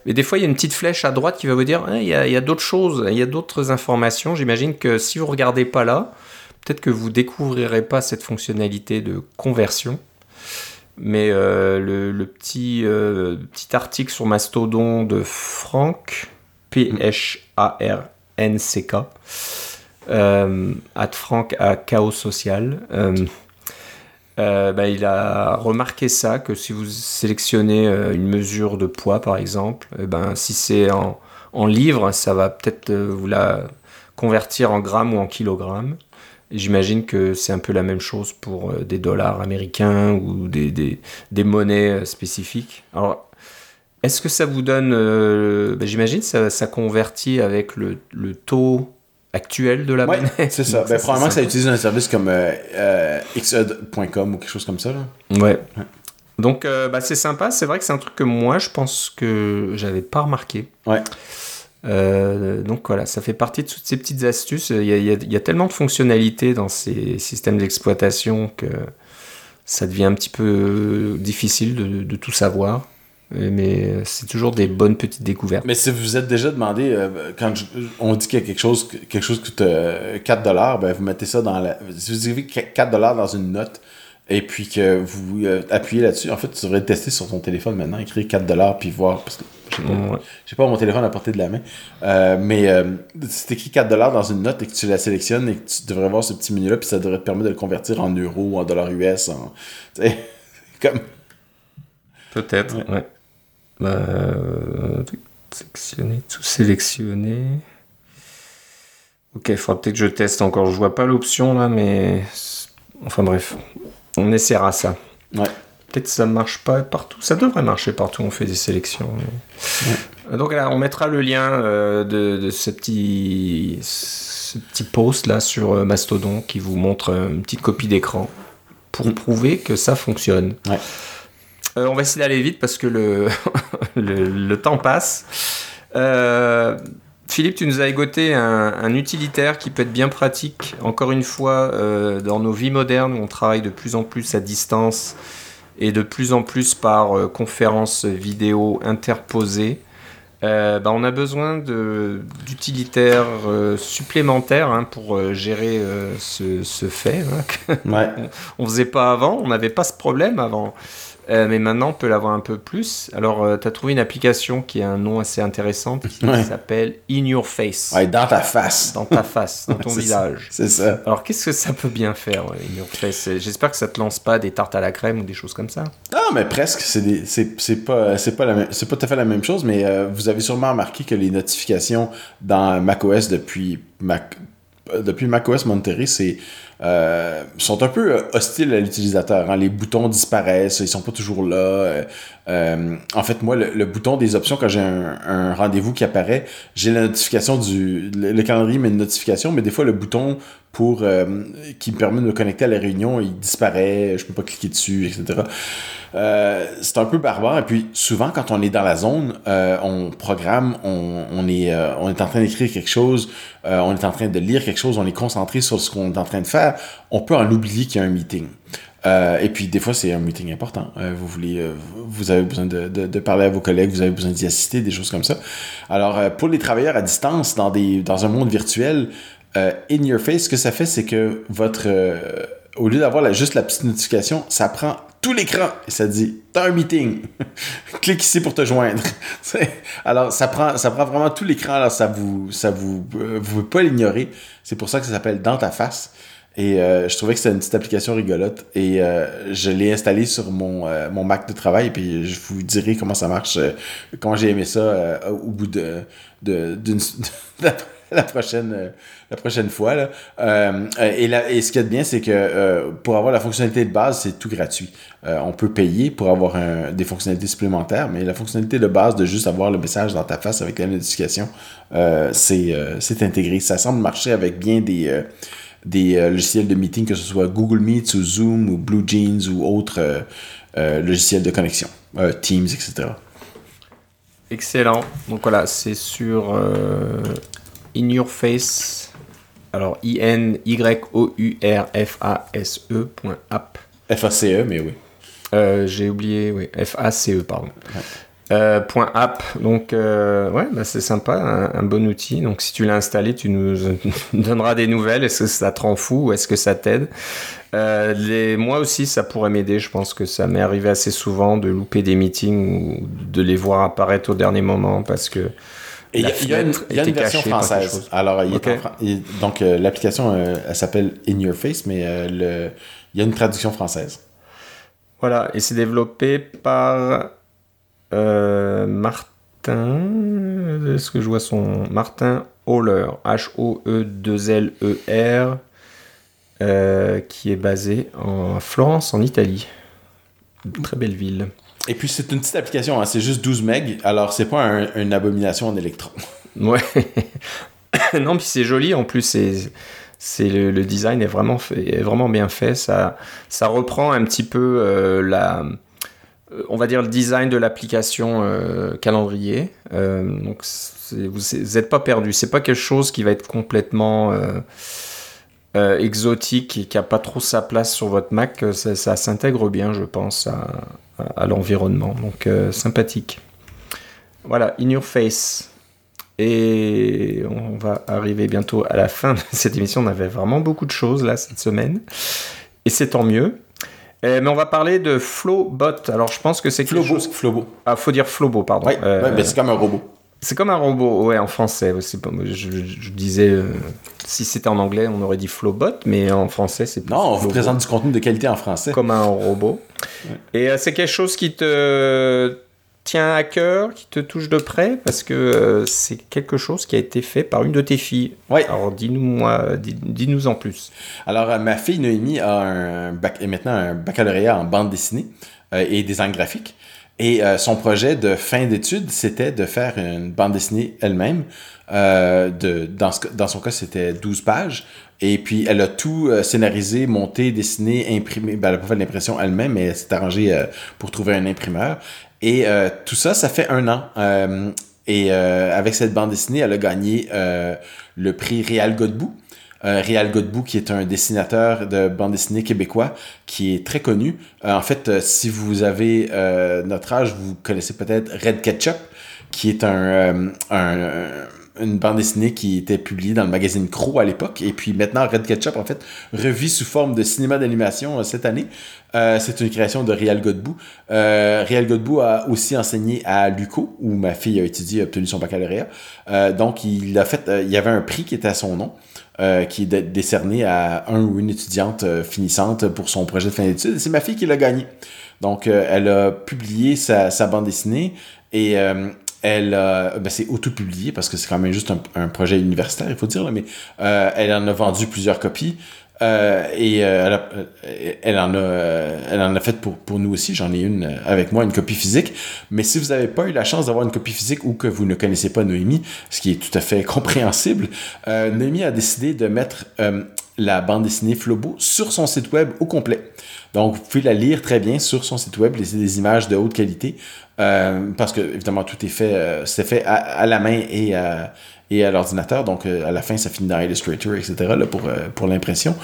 S1: Mais des fois, il y a une petite flèche à droite qui va vous dire hein, il y a, d'autres choses, il y a d'autres informations. J'imagine que si vous regardez pas là, peut-être que vous découvrirez pas cette fonctionnalité de conversion. Mais euh, le, petit, euh, petit article sur Mastodon de Franck, P-H-A-R-N-C-K, euh, at Franck à Chaos Social, bah, il a remarqué ça, que si vous sélectionnez une mesure de poids par exemple, eh ben, si c'est en, livres, ça va peut-être vous la convertir en grammes ou en kilogrammes. J'imagine que c'est un peu la même chose pour euh, des dollars américains ou des, monnaies euh, spécifiques. Alors, est-ce que ça vous donne... Euh, ben, j'imagine ça, ça convertit avec le taux actuel de la
S2: ouais,
S1: monnaie.
S2: c'est ça. Ben, probablement que ça utilise un service comme euh, xud.com ou quelque chose comme ça. Là.
S1: Ouais. Donc, bah, c'est sympa. C'est vrai que c'est un truc que moi, je pense que j'avais pas remarqué.
S2: Ouais.
S1: Euh, donc voilà, ça fait partie de toutes ces petites astuces. Il y a, tellement de fonctionnalités dans ces systèmes d'exploitation que ça devient un petit peu difficile de, tout savoir. Mais c'est toujours des bonnes petites découvertes.
S2: Mais si vous vous êtes déjà demandé, euh, quand on dit qu'il y a quelque chose, quelque chose qui coûte 4 euh, dollars, ben vous mettez ça dans la. Si vous écrivez 4 dollars dans une note, et puis que vous appuyez là-dessus, en fait, tu devrais tester sur ton téléphone maintenant, écrire 4 dollars, puis voir. Parce que je pas, pas mon téléphone à portée de la main. Euh, mais euh, si tu écrit 4$ dans une note et que tu la sélectionnes et que tu devrais voir ce petit menu-là, puis ça devrait te permettre de le convertir en euros ou en dollars US. En, comme...
S1: Peut-être, ouais. Bah, sélectionner, tout sélectionner. Ok, il faudra peut-être que je teste encore. Je vois pas l'option là, mais. Enfin bref, on essaiera ça.
S2: Ouais.
S1: Peut-être que ça ne marche pas partout. Ça devrait marcher partout, on fait des sélections. Donc là, on mettra le lien euh, de, ce, petit, ce petit post là sur euh, Mastodon qui vous montre euh, une petite copie d'écran pour mm. prouver que ça fonctionne. On va essayer d'aller vite parce que le, le, temps passe. Philippe, tu nous as égoté un, un, utilitaire qui peut être bien pratique, encore une fois, dans nos vies modernes où on travaille de plus en plus à distance et de plus en plus par euh, conférences vidéo interposées. Euh, bah, on a besoin d'utilitaires euh, supplémentaires hein, pour gérer ce, ce, fait. Hein, on ne faisait pas avant, on n'avait pas ce problème avant. Euh, mais maintenant, on peut l'avoir un peu plus. Alors, euh, tu as trouvé une application qui a un nom assez intéressant qui s'appelle In Your Face.
S2: Ouais, dans ta face.
S1: Dans ta face, dans ton visage.
S2: C'est ça.
S1: Alors, qu'est-ce que ça peut bien faire, In Your Face? J'espère que ça te lance pas des tartes à la crème ou des choses comme ça.
S2: Ah, mais presque. C'est pas, pas, la pas tout à fait la même chose, mais euh, vous avez sûrement remarqué que les notifications dans macOS depuis Mac, depuis macOS Monterey, c'est euh, sont un peu euh, hostiles à l'utilisateur. Hein. Les boutons disparaissent, ils sont pas toujours là. Euh, en fait, moi, le, bouton des options, quand j'ai un, rendez-vous qui apparaît, j'ai la notification du... Le, calendrier met une notification, mais des fois, le bouton pour qui me permet de me connecter à la réunion, il disparaît, je peux pas cliquer dessus, etc. c'est un peu barbare. Et puis, souvent, quand on est dans la zone, on programme, on, est en train d'écrire quelque chose, on est en train de lire quelque chose, on est concentré sur ce qu'on est en train de faire on peut en oublier qu'il y a un meeting. Euh, et puis des fois c'est un meeting important. Euh, vous voulez, euh, vous avez besoin de, parler à vos collègues, vous avez besoin d'y assister, des choses comme ça. Alors pour les travailleurs à distance dans des dans un monde virtuel, In Your Face, ce que ça fait, c'est que votre au lieu d'avoir juste la petite notification, ça prend tout l'écran et ça dit T'as un meeting. Clique ici pour te joindre. alors, ça prend, ça prend vraiment tout l'écran. Alors, ça vous, ça vous, euh, pouvez pas l'ignorer. C'est pour ça que ça s'appelle Dans ta face. Et euh, je trouvais que c'était une petite application rigolote. Et euh, je l'ai installée sur mon, mon Mac de travail. Puis je vous dirai comment ça marche, comment j'ai aimé ça au bout de, d'une, la prochaine, euh, la prochaine fois. Là. Euh, et, et ce qui est bien, c'est que euh, pour avoir la fonctionnalité de base, c'est tout gratuit. on peut payer pour avoir des fonctionnalités supplémentaires, mais la fonctionnalité de base de juste avoir le message dans ta face avec la notification, c'est intégré. Ça semble marcher avec bien des des logiciels de meeting, que ce soit Google Meet ou Zoom ou Blue Jeans ou autres logiciels de connexion, Teams, etc.
S1: Excellent. Donc voilà, c'est sur In Your Face. Alors, I-N-Y-O-U-R-F-A-S-E point app.
S2: F-A-C-E, mais oui.
S1: Euh, j'ai oublié, oui. F-A-C-E, pardon. Euh, point app. Donc, euh, ouais, bah, c'est sympa, un, bon outil. Donc, si tu l'as installé, tu nous donneras des nouvelles. Est-ce que ça te rend fou ou est-ce que ça t'aide? Les... Moi aussi, ça pourrait m'aider. Je pense que ça m'est arrivé assez souvent de louper des meetings ou de les voir apparaître au dernier moment parce que
S2: il y, a une, version française. Alors, donc euh, l'application, euh, elle s'appelle In Your Face, mais euh, il y a une traduction française.
S1: Voilà, et c'est développé par Martin. Est-ce que je vois son Martin Holler, H-O-E-2-L-E-R, qui est basé en Florence, en Italie. très belle ville.
S2: Et puis, c'est une petite application, hein, c'est juste 12 MB, alors c'est pas une abomination en électron.
S1: Ouais. non, puis c'est joli, en plus, c'est. C'est le, design est vraiment, fait, vraiment bien fait. Ça, ça reprend un petit peu euh, la, euh, on va dire le design de l'application euh, calendrier. donc vous n'êtes pas perdu. C'est pas quelque chose qui va être complètement exotique et qui a pas trop sa place sur votre Mac. Ça, s'intègre bien, je pense, à, à, l'environnement. Donc euh, sympathique. Voilà, In Your Face. Et on va arriver bientôt à la fin de cette émission. On avait vraiment beaucoup de choses là cette semaine. Et c'est tant mieux. Euh, mais on va parler de Flowbot. Alors je pense que c'est quelque chose.
S2: Flobo.
S1: Ah, faut dire Flobo, pardon.
S2: Oui, euh, mais c'est comme un robot.
S1: C'est comme un robot, ouais, en français. Je, je, disais, si c'était en anglais, on aurait dit Flowbot, mais en français, c'est
S2: Non, on vous présente du contenu de qualité en français.
S1: Comme un robot. Et euh, c'est quelque chose qui te tient à cœur, qui te touche de près, parce que euh, c'est quelque chose qui a été fait par une de tes filles.
S2: Oui.
S1: Alors dis-nous dis-nous en plus.
S2: Alors euh, ma fille Noémie a un bac, maintenant un baccalauréat en bande dessinée et design graphique. Et son projet de fin d'études, c'était de faire une bande dessinée elle-même. de, dans, dans, son cas, c'était 12 pages et puis, elle a tout euh, scénarisé, monté, dessiné, imprimé. Ben, elle n'a pas fait l'impression elle-même, mais elle s'est arrangée euh, pour trouver un imprimeur. Et euh, tout ça, ça fait un an. et avec cette bande dessinée, elle a gagné le prix Réal Godbout. Réal Godbout, qui est un dessinateur de bande dessinée québécois, qui est très connu. en fait, si vous avez notre âge, vous connaissez peut-être Red Ketchup, qui est un, un une bande dessinée qui était publiée dans le magazine Crow à l'époque. Et puis maintenant, Red Ketchup, en fait, revit sous forme de cinéma d'animation euh, cette année. Euh, c'est une création de Réal Godbout. Euh, Réal Godbout a aussi enseigné à Luco, où ma fille a étudié et obtenu son baccalauréat. Euh, donc, il a fait, il y avait un prix qui était à son nom. qui est décerné à un ou une étudiante finissante pour son projet de fin d'études. C'est ma fille qui l'a gagné. Donc, elle a publié sa, bande dessinée et elle, ben c'est auto-publié parce que c'est quand même juste un, projet universitaire, il faut dire, mais euh, elle en a vendu plusieurs copies. Euh, et euh, elle, en a, elle en a fait pour, pour nous aussi. J'en ai une avec moi, une copie physique. Mais si vous n'avez pas eu la chance d'avoir une copie physique ou que vous ne connaissez pas Noémie, ce qui est tout à fait compréhensible, Noémie a décidé de mettre la bande dessinée Flobo sur son site web au complet. Donc, vous pouvez la lire très bien sur son site web, laisser des images de haute qualité. Euh, parce que, évidemment, tout est fait, euh, c'est fait à, la main et à, et à l'ordinateur. Donc, euh, à la fin, ça finit dans Illustrator, etc. Pour, pour l'impression.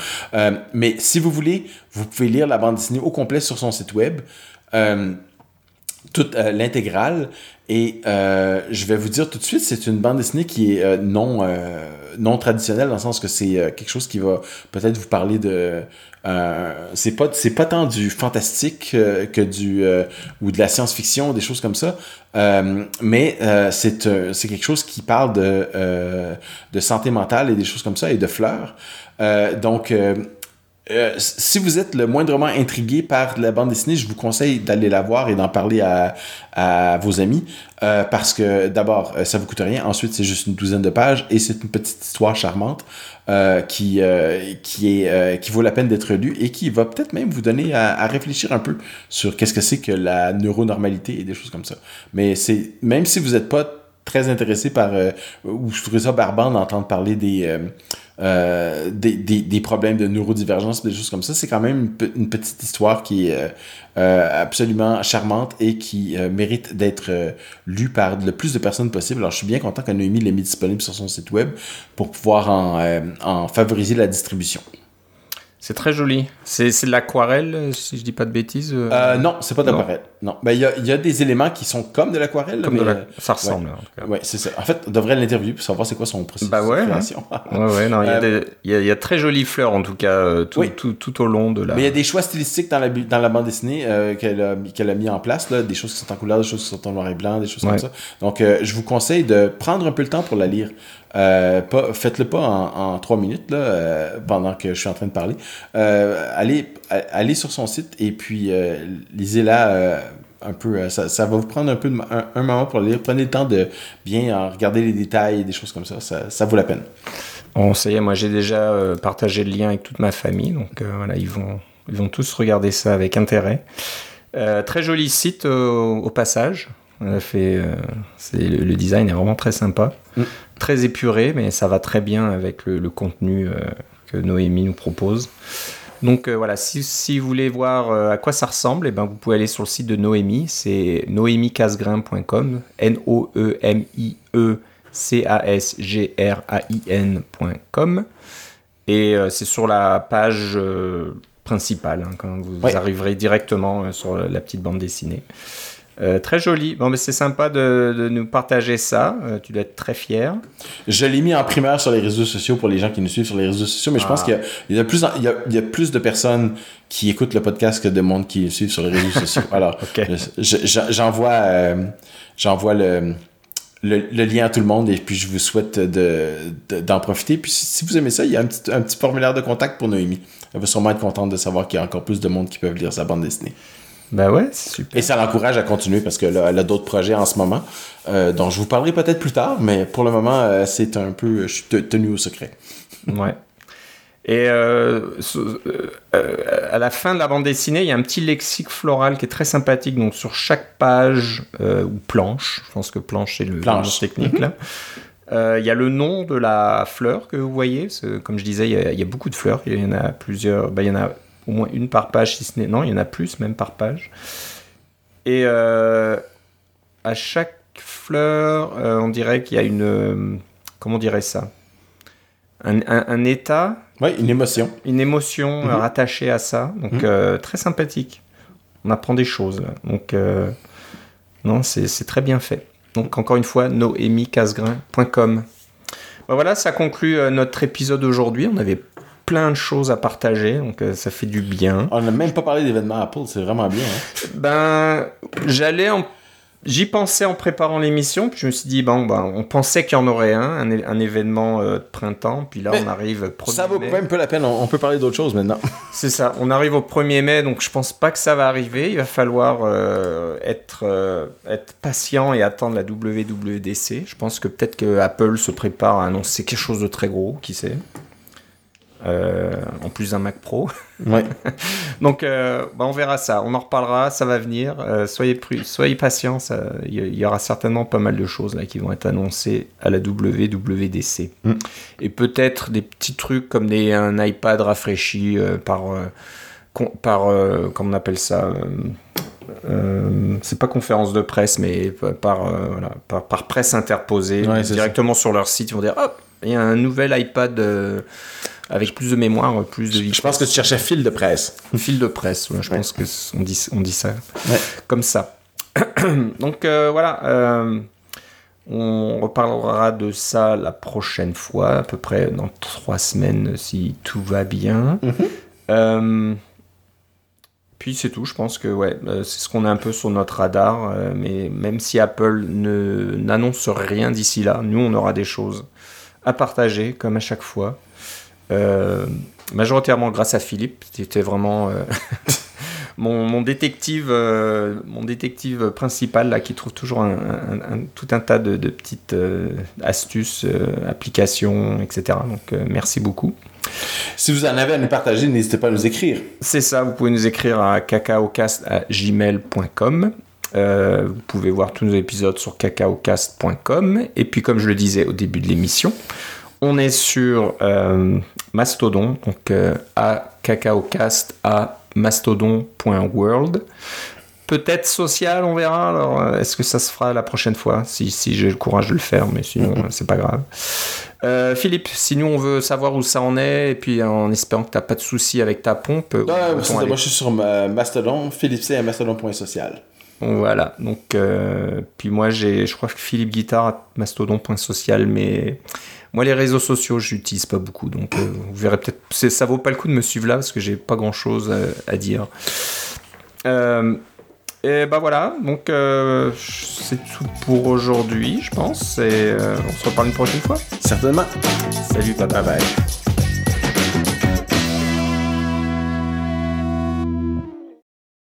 S2: mais si vous voulez, vous pouvez lire la bande dessinée au complet sur son site web. Toute euh, l'intégrale. Et euh, je vais vous dire tout de suite, c'est une bande dessinée qui est euh, non, non traditionnelle, dans le sens que c'est quelque chose qui va peut-être vous parler de... c'est pas c'est pas tant du fantastique que du ou de la science-fiction des choses comme ça mais c'est c'est quelque chose qui parle de de santé mentale et des choses comme ça et de fleurs donc euh, si vous êtes le moindrement intrigué par la bande dessinée, je vous conseille d'aller la voir et d'en parler à, à vos amis. Euh, parce que d'abord, euh, ça vous coûte rien. Ensuite, c'est juste une douzaine de pages et c'est une petite histoire charmante euh, qui, euh, qui, est, qui vaut la peine d'être lue et qui va peut-être même vous donner à, à réfléchir un peu sur qu'est-ce que c'est que la neuronormalité et des choses comme ça. Mais c'est même si vous n'êtes pas très intéressé par ou vous trouvez ça barbant d'entendre parler des, euh, des, des, des problèmes de neurodivergence, des choses comme ça, c'est quand même une, pe- une petite histoire qui est euh, euh, absolument charmante et qui mérite d'être lue par le plus de personnes possible. Alors je suis bien content que Noémie l'ait mis disponible sur son site web pour pouvoir en favoriser la distribution.
S1: C'est très joli. C'est de l'aquarelle, si je dis pas de bêtises. euh,
S2: Euh, non, c'est pas de
S1: Non.
S2: l'aquarelle. Non, ben il y a, y a des éléments qui sont comme de l'aquarelle.
S1: comme
S2: mais,
S1: de la...
S2: euh,
S1: Ça ressemble, en tout cas.
S2: Ouais, c'est ça. En fait, on devrait l'interviewer pour savoir c'est quoi son processus
S1: Bah ouais,
S2: de création.
S1: Ouais, ouais, non, il y, a
S2: Euh,
S1: y a- il y a très jolies fleurs, en tout cas, tout,
S2: Oui.
S1: tout, tout au long de la...
S2: Mais il y a des choix stylistiques dans la, dans la bande dessinée qu'elle a, a mis en place, là, des choses qui sont en couleur, des choses qui sont en noir et blanc, des choses comme ça. Donc, je vous conseille de prendre un peu le temps pour la lire. Euh, faites-le pas en, trois minutes là, euh, pendant que je suis en train de parler. Euh, allez, allez sur son site et puis euh, lisez-la un peu. ça, va vous prendre un peu de, un, moment pour la lire. Prenez le temps de bien regarder les détails et des choses comme ça. Ça, vaut la peine.
S1: Y est, moi j'ai déjà partagé le lien avec toute ma famille, donc voilà, ils vont, ils vont tous regarder ça avec intérêt. Très joli site au passage. On a fait, euh, c'est, le, le design est vraiment très sympa,
S2: Mm.
S1: très épuré, mais ça va très bien avec le, le contenu euh, que Noémie nous propose. Donc euh, voilà, si, si vous voulez voir à quoi ça ressemble, eh ben, vous pouvez aller sur le site de Noémie, c'est noémiecasgrain.com, N-O-E-M-I-E C-A-S-G-R-A-I-N.com. Et c'est sur la page principale, hein, quand vous
S2: Ouais.
S1: arriverez directement sur la petite bande dessinée. Euh, très joli. Bon, mais c'est sympa de, de nous partager ça. Euh, tu dois être très fier.
S2: Je l'ai mis en primeur sur les réseaux sociaux pour les gens qui nous suivent sur les réseaux sociaux, mais je pense qu'il y a, y, plus, il y, a, il y a plus de personnes qui écoutent le podcast que de monde qui nous suivent sur les réseaux sociaux. Alors,
S1: Ok.
S2: je- je- j'envoie, euh, le, le, le lien à tout le monde et puis je vous souhaite de, de- d'en profiter. Puis si, si vous aimez ça, il y a un petit, un petit formulaire de contact pour Noémie. Elle va sûrement être contente de savoir qu'il y a encore plus de monde qui peuvent lire sa bande dessinée.
S1: Bah ouais, c'est super.
S2: Et ça l'encourage à continuer parce que là, elle a d'autres projets en ce moment, euh, dont je vous parlerai peut-être plus tard, mais pour le moment, euh, c'est un peu, je suis te- tenu au secret.
S1: Ouais. Et euh, à la fin de la bande dessinée, il y a un petit lexique floral qui est très sympathique. Donc sur chaque page ou planche, je pense que planche c'est le
S2: Planche.
S1: technique là. euh, Il y a le nom de la fleur que vous voyez. Comme je disais, il y, a, il y a beaucoup de fleurs. Il y en a plusieurs. bah, il y en a au moins une par page, si ce n'est. Non, il y en a plus, même par page. Et euh, à chaque fleur, euh, on dirait qu'il y a une. euh, comment on dirait ça? Un, un- un état,
S2: Oui, une émotion.
S1: une émotion
S2: Mhm.
S1: euh, rattachée à ça. Donc,
S2: Mhm.
S1: euh, très sympathique. On apprend des choses. Là. Donc, euh, non, c'est c'est très bien fait. Donc, encore une fois, noémiecasgrain.com. Ben voilà, ça conclut euh, notre épisode aujourd'hui. On avait plein de choses à partager, donc euh, ça fait du bien.
S2: On n'a même pas parlé d'événements Apple, c'est vraiment bien. hein.
S1: Ben, j'allais en... J'y pensais en préparant l'émission, puis je me suis dit, bon, ben, on pensait qu'il y en aurait un, un, événement euh, de printemps, puis là,
S2: Mais
S1: on arrive 1er
S2: Ça vaut
S1: mai.
S2: même peu la peine, on, on peut parler d'autre chose maintenant.
S1: C'est ça, on arrive au 1er mai, donc je pense pas que ça va arriver. Il va falloir euh, être, être patient et attendre la WWDC. Je pense que peut-être que Apple se prépare à annoncer quelque chose de très gros, qui sait. Euh, en plus d'un Mac Pro.
S2: Ouais.
S1: Donc, euh, bah, on verra ça. On en reparlera. Ça va venir. Euh, soyez, soyez patients. Il y, aura certainement pas mal de choses là qui vont être annoncées à la WWDC.
S2: Mm.
S1: Et peut-être des petits trucs comme des, un iPad rafraîchi euh, par, par comment on appelle ça euh, c'est pas conférence de presse, mais par, euh, voilà, par, par presse interposée,
S2: Ouais,
S1: directement sur leur site, ils vont dire hop, il y a un nouvel iPad euh, avec plus de mémoire, plus de vitesse.
S2: Je pense que tu cherchais fil de presse.
S1: Fil de presse, ouais, je
S2: Ouais.
S1: pense que c- on dit, on dit ça
S2: Ouais.
S1: comme ça. Donc voilà, on reparlera de ça la prochaine fois, à peu près dans trois semaines si tout va bien.
S2: Mhm.
S1: Puis c'est tout, je pense que ouais, euh, c'est ce qu'on a un peu sur notre radar. euh, mais même si Apple ne n'annonce rien d'ici là, nous on aura des choses à partager comme à chaque fois. Euh, majoritairement grâce à Philippe, qui était vraiment euh, mon, mon détective, euh, mon détective principal là, qui trouve toujours un, un- un- tout un tas de, de petites euh, astuces, applications, etc. Donc merci beaucoup.
S2: Si vous en avez à nous partager, n'hésitez pas à nous écrire.
S1: C'est ça, vous pouvez nous écrire à cacaocast.gmail.com. Euh, vous pouvez voir tous nos épisodes sur cacaocast.com. Et puis, comme je le disais au début de l'émission, on est sur euh, Mastodon, donc euh, à cacaocast à mastodon.world. Peut-être social, on verra. Alors, est-ce que ça se fera la prochaine fois? Si, si j'ai le courage de le faire, mais sinon, c'est pas grave. Euh, Philippe, si nous on veut savoir où ça en est, et puis en espérant que t'as pas de soucis avec ta pompe, aller
S2: moi, je suis sur ma Mastodon, Philippe C à mastodon.social.
S1: Voilà, donc euh, puis moi j'ai, je crois que Philippe Guitare à mastodon.social, mais moi les réseaux sociaux j'utilise pas beaucoup, donc euh, vous verrez peut-être, c'est- ça vaut pas le coup de me suivre là parce que j'ai pas grand chose à, à dire. Euh, et bah voilà, donc euh, c'est tout pour aujourd'hui, je pense, et euh, on se reparle une prochaine fois.
S2: Certainement.
S1: Salut, bye.
S2: Bye bye.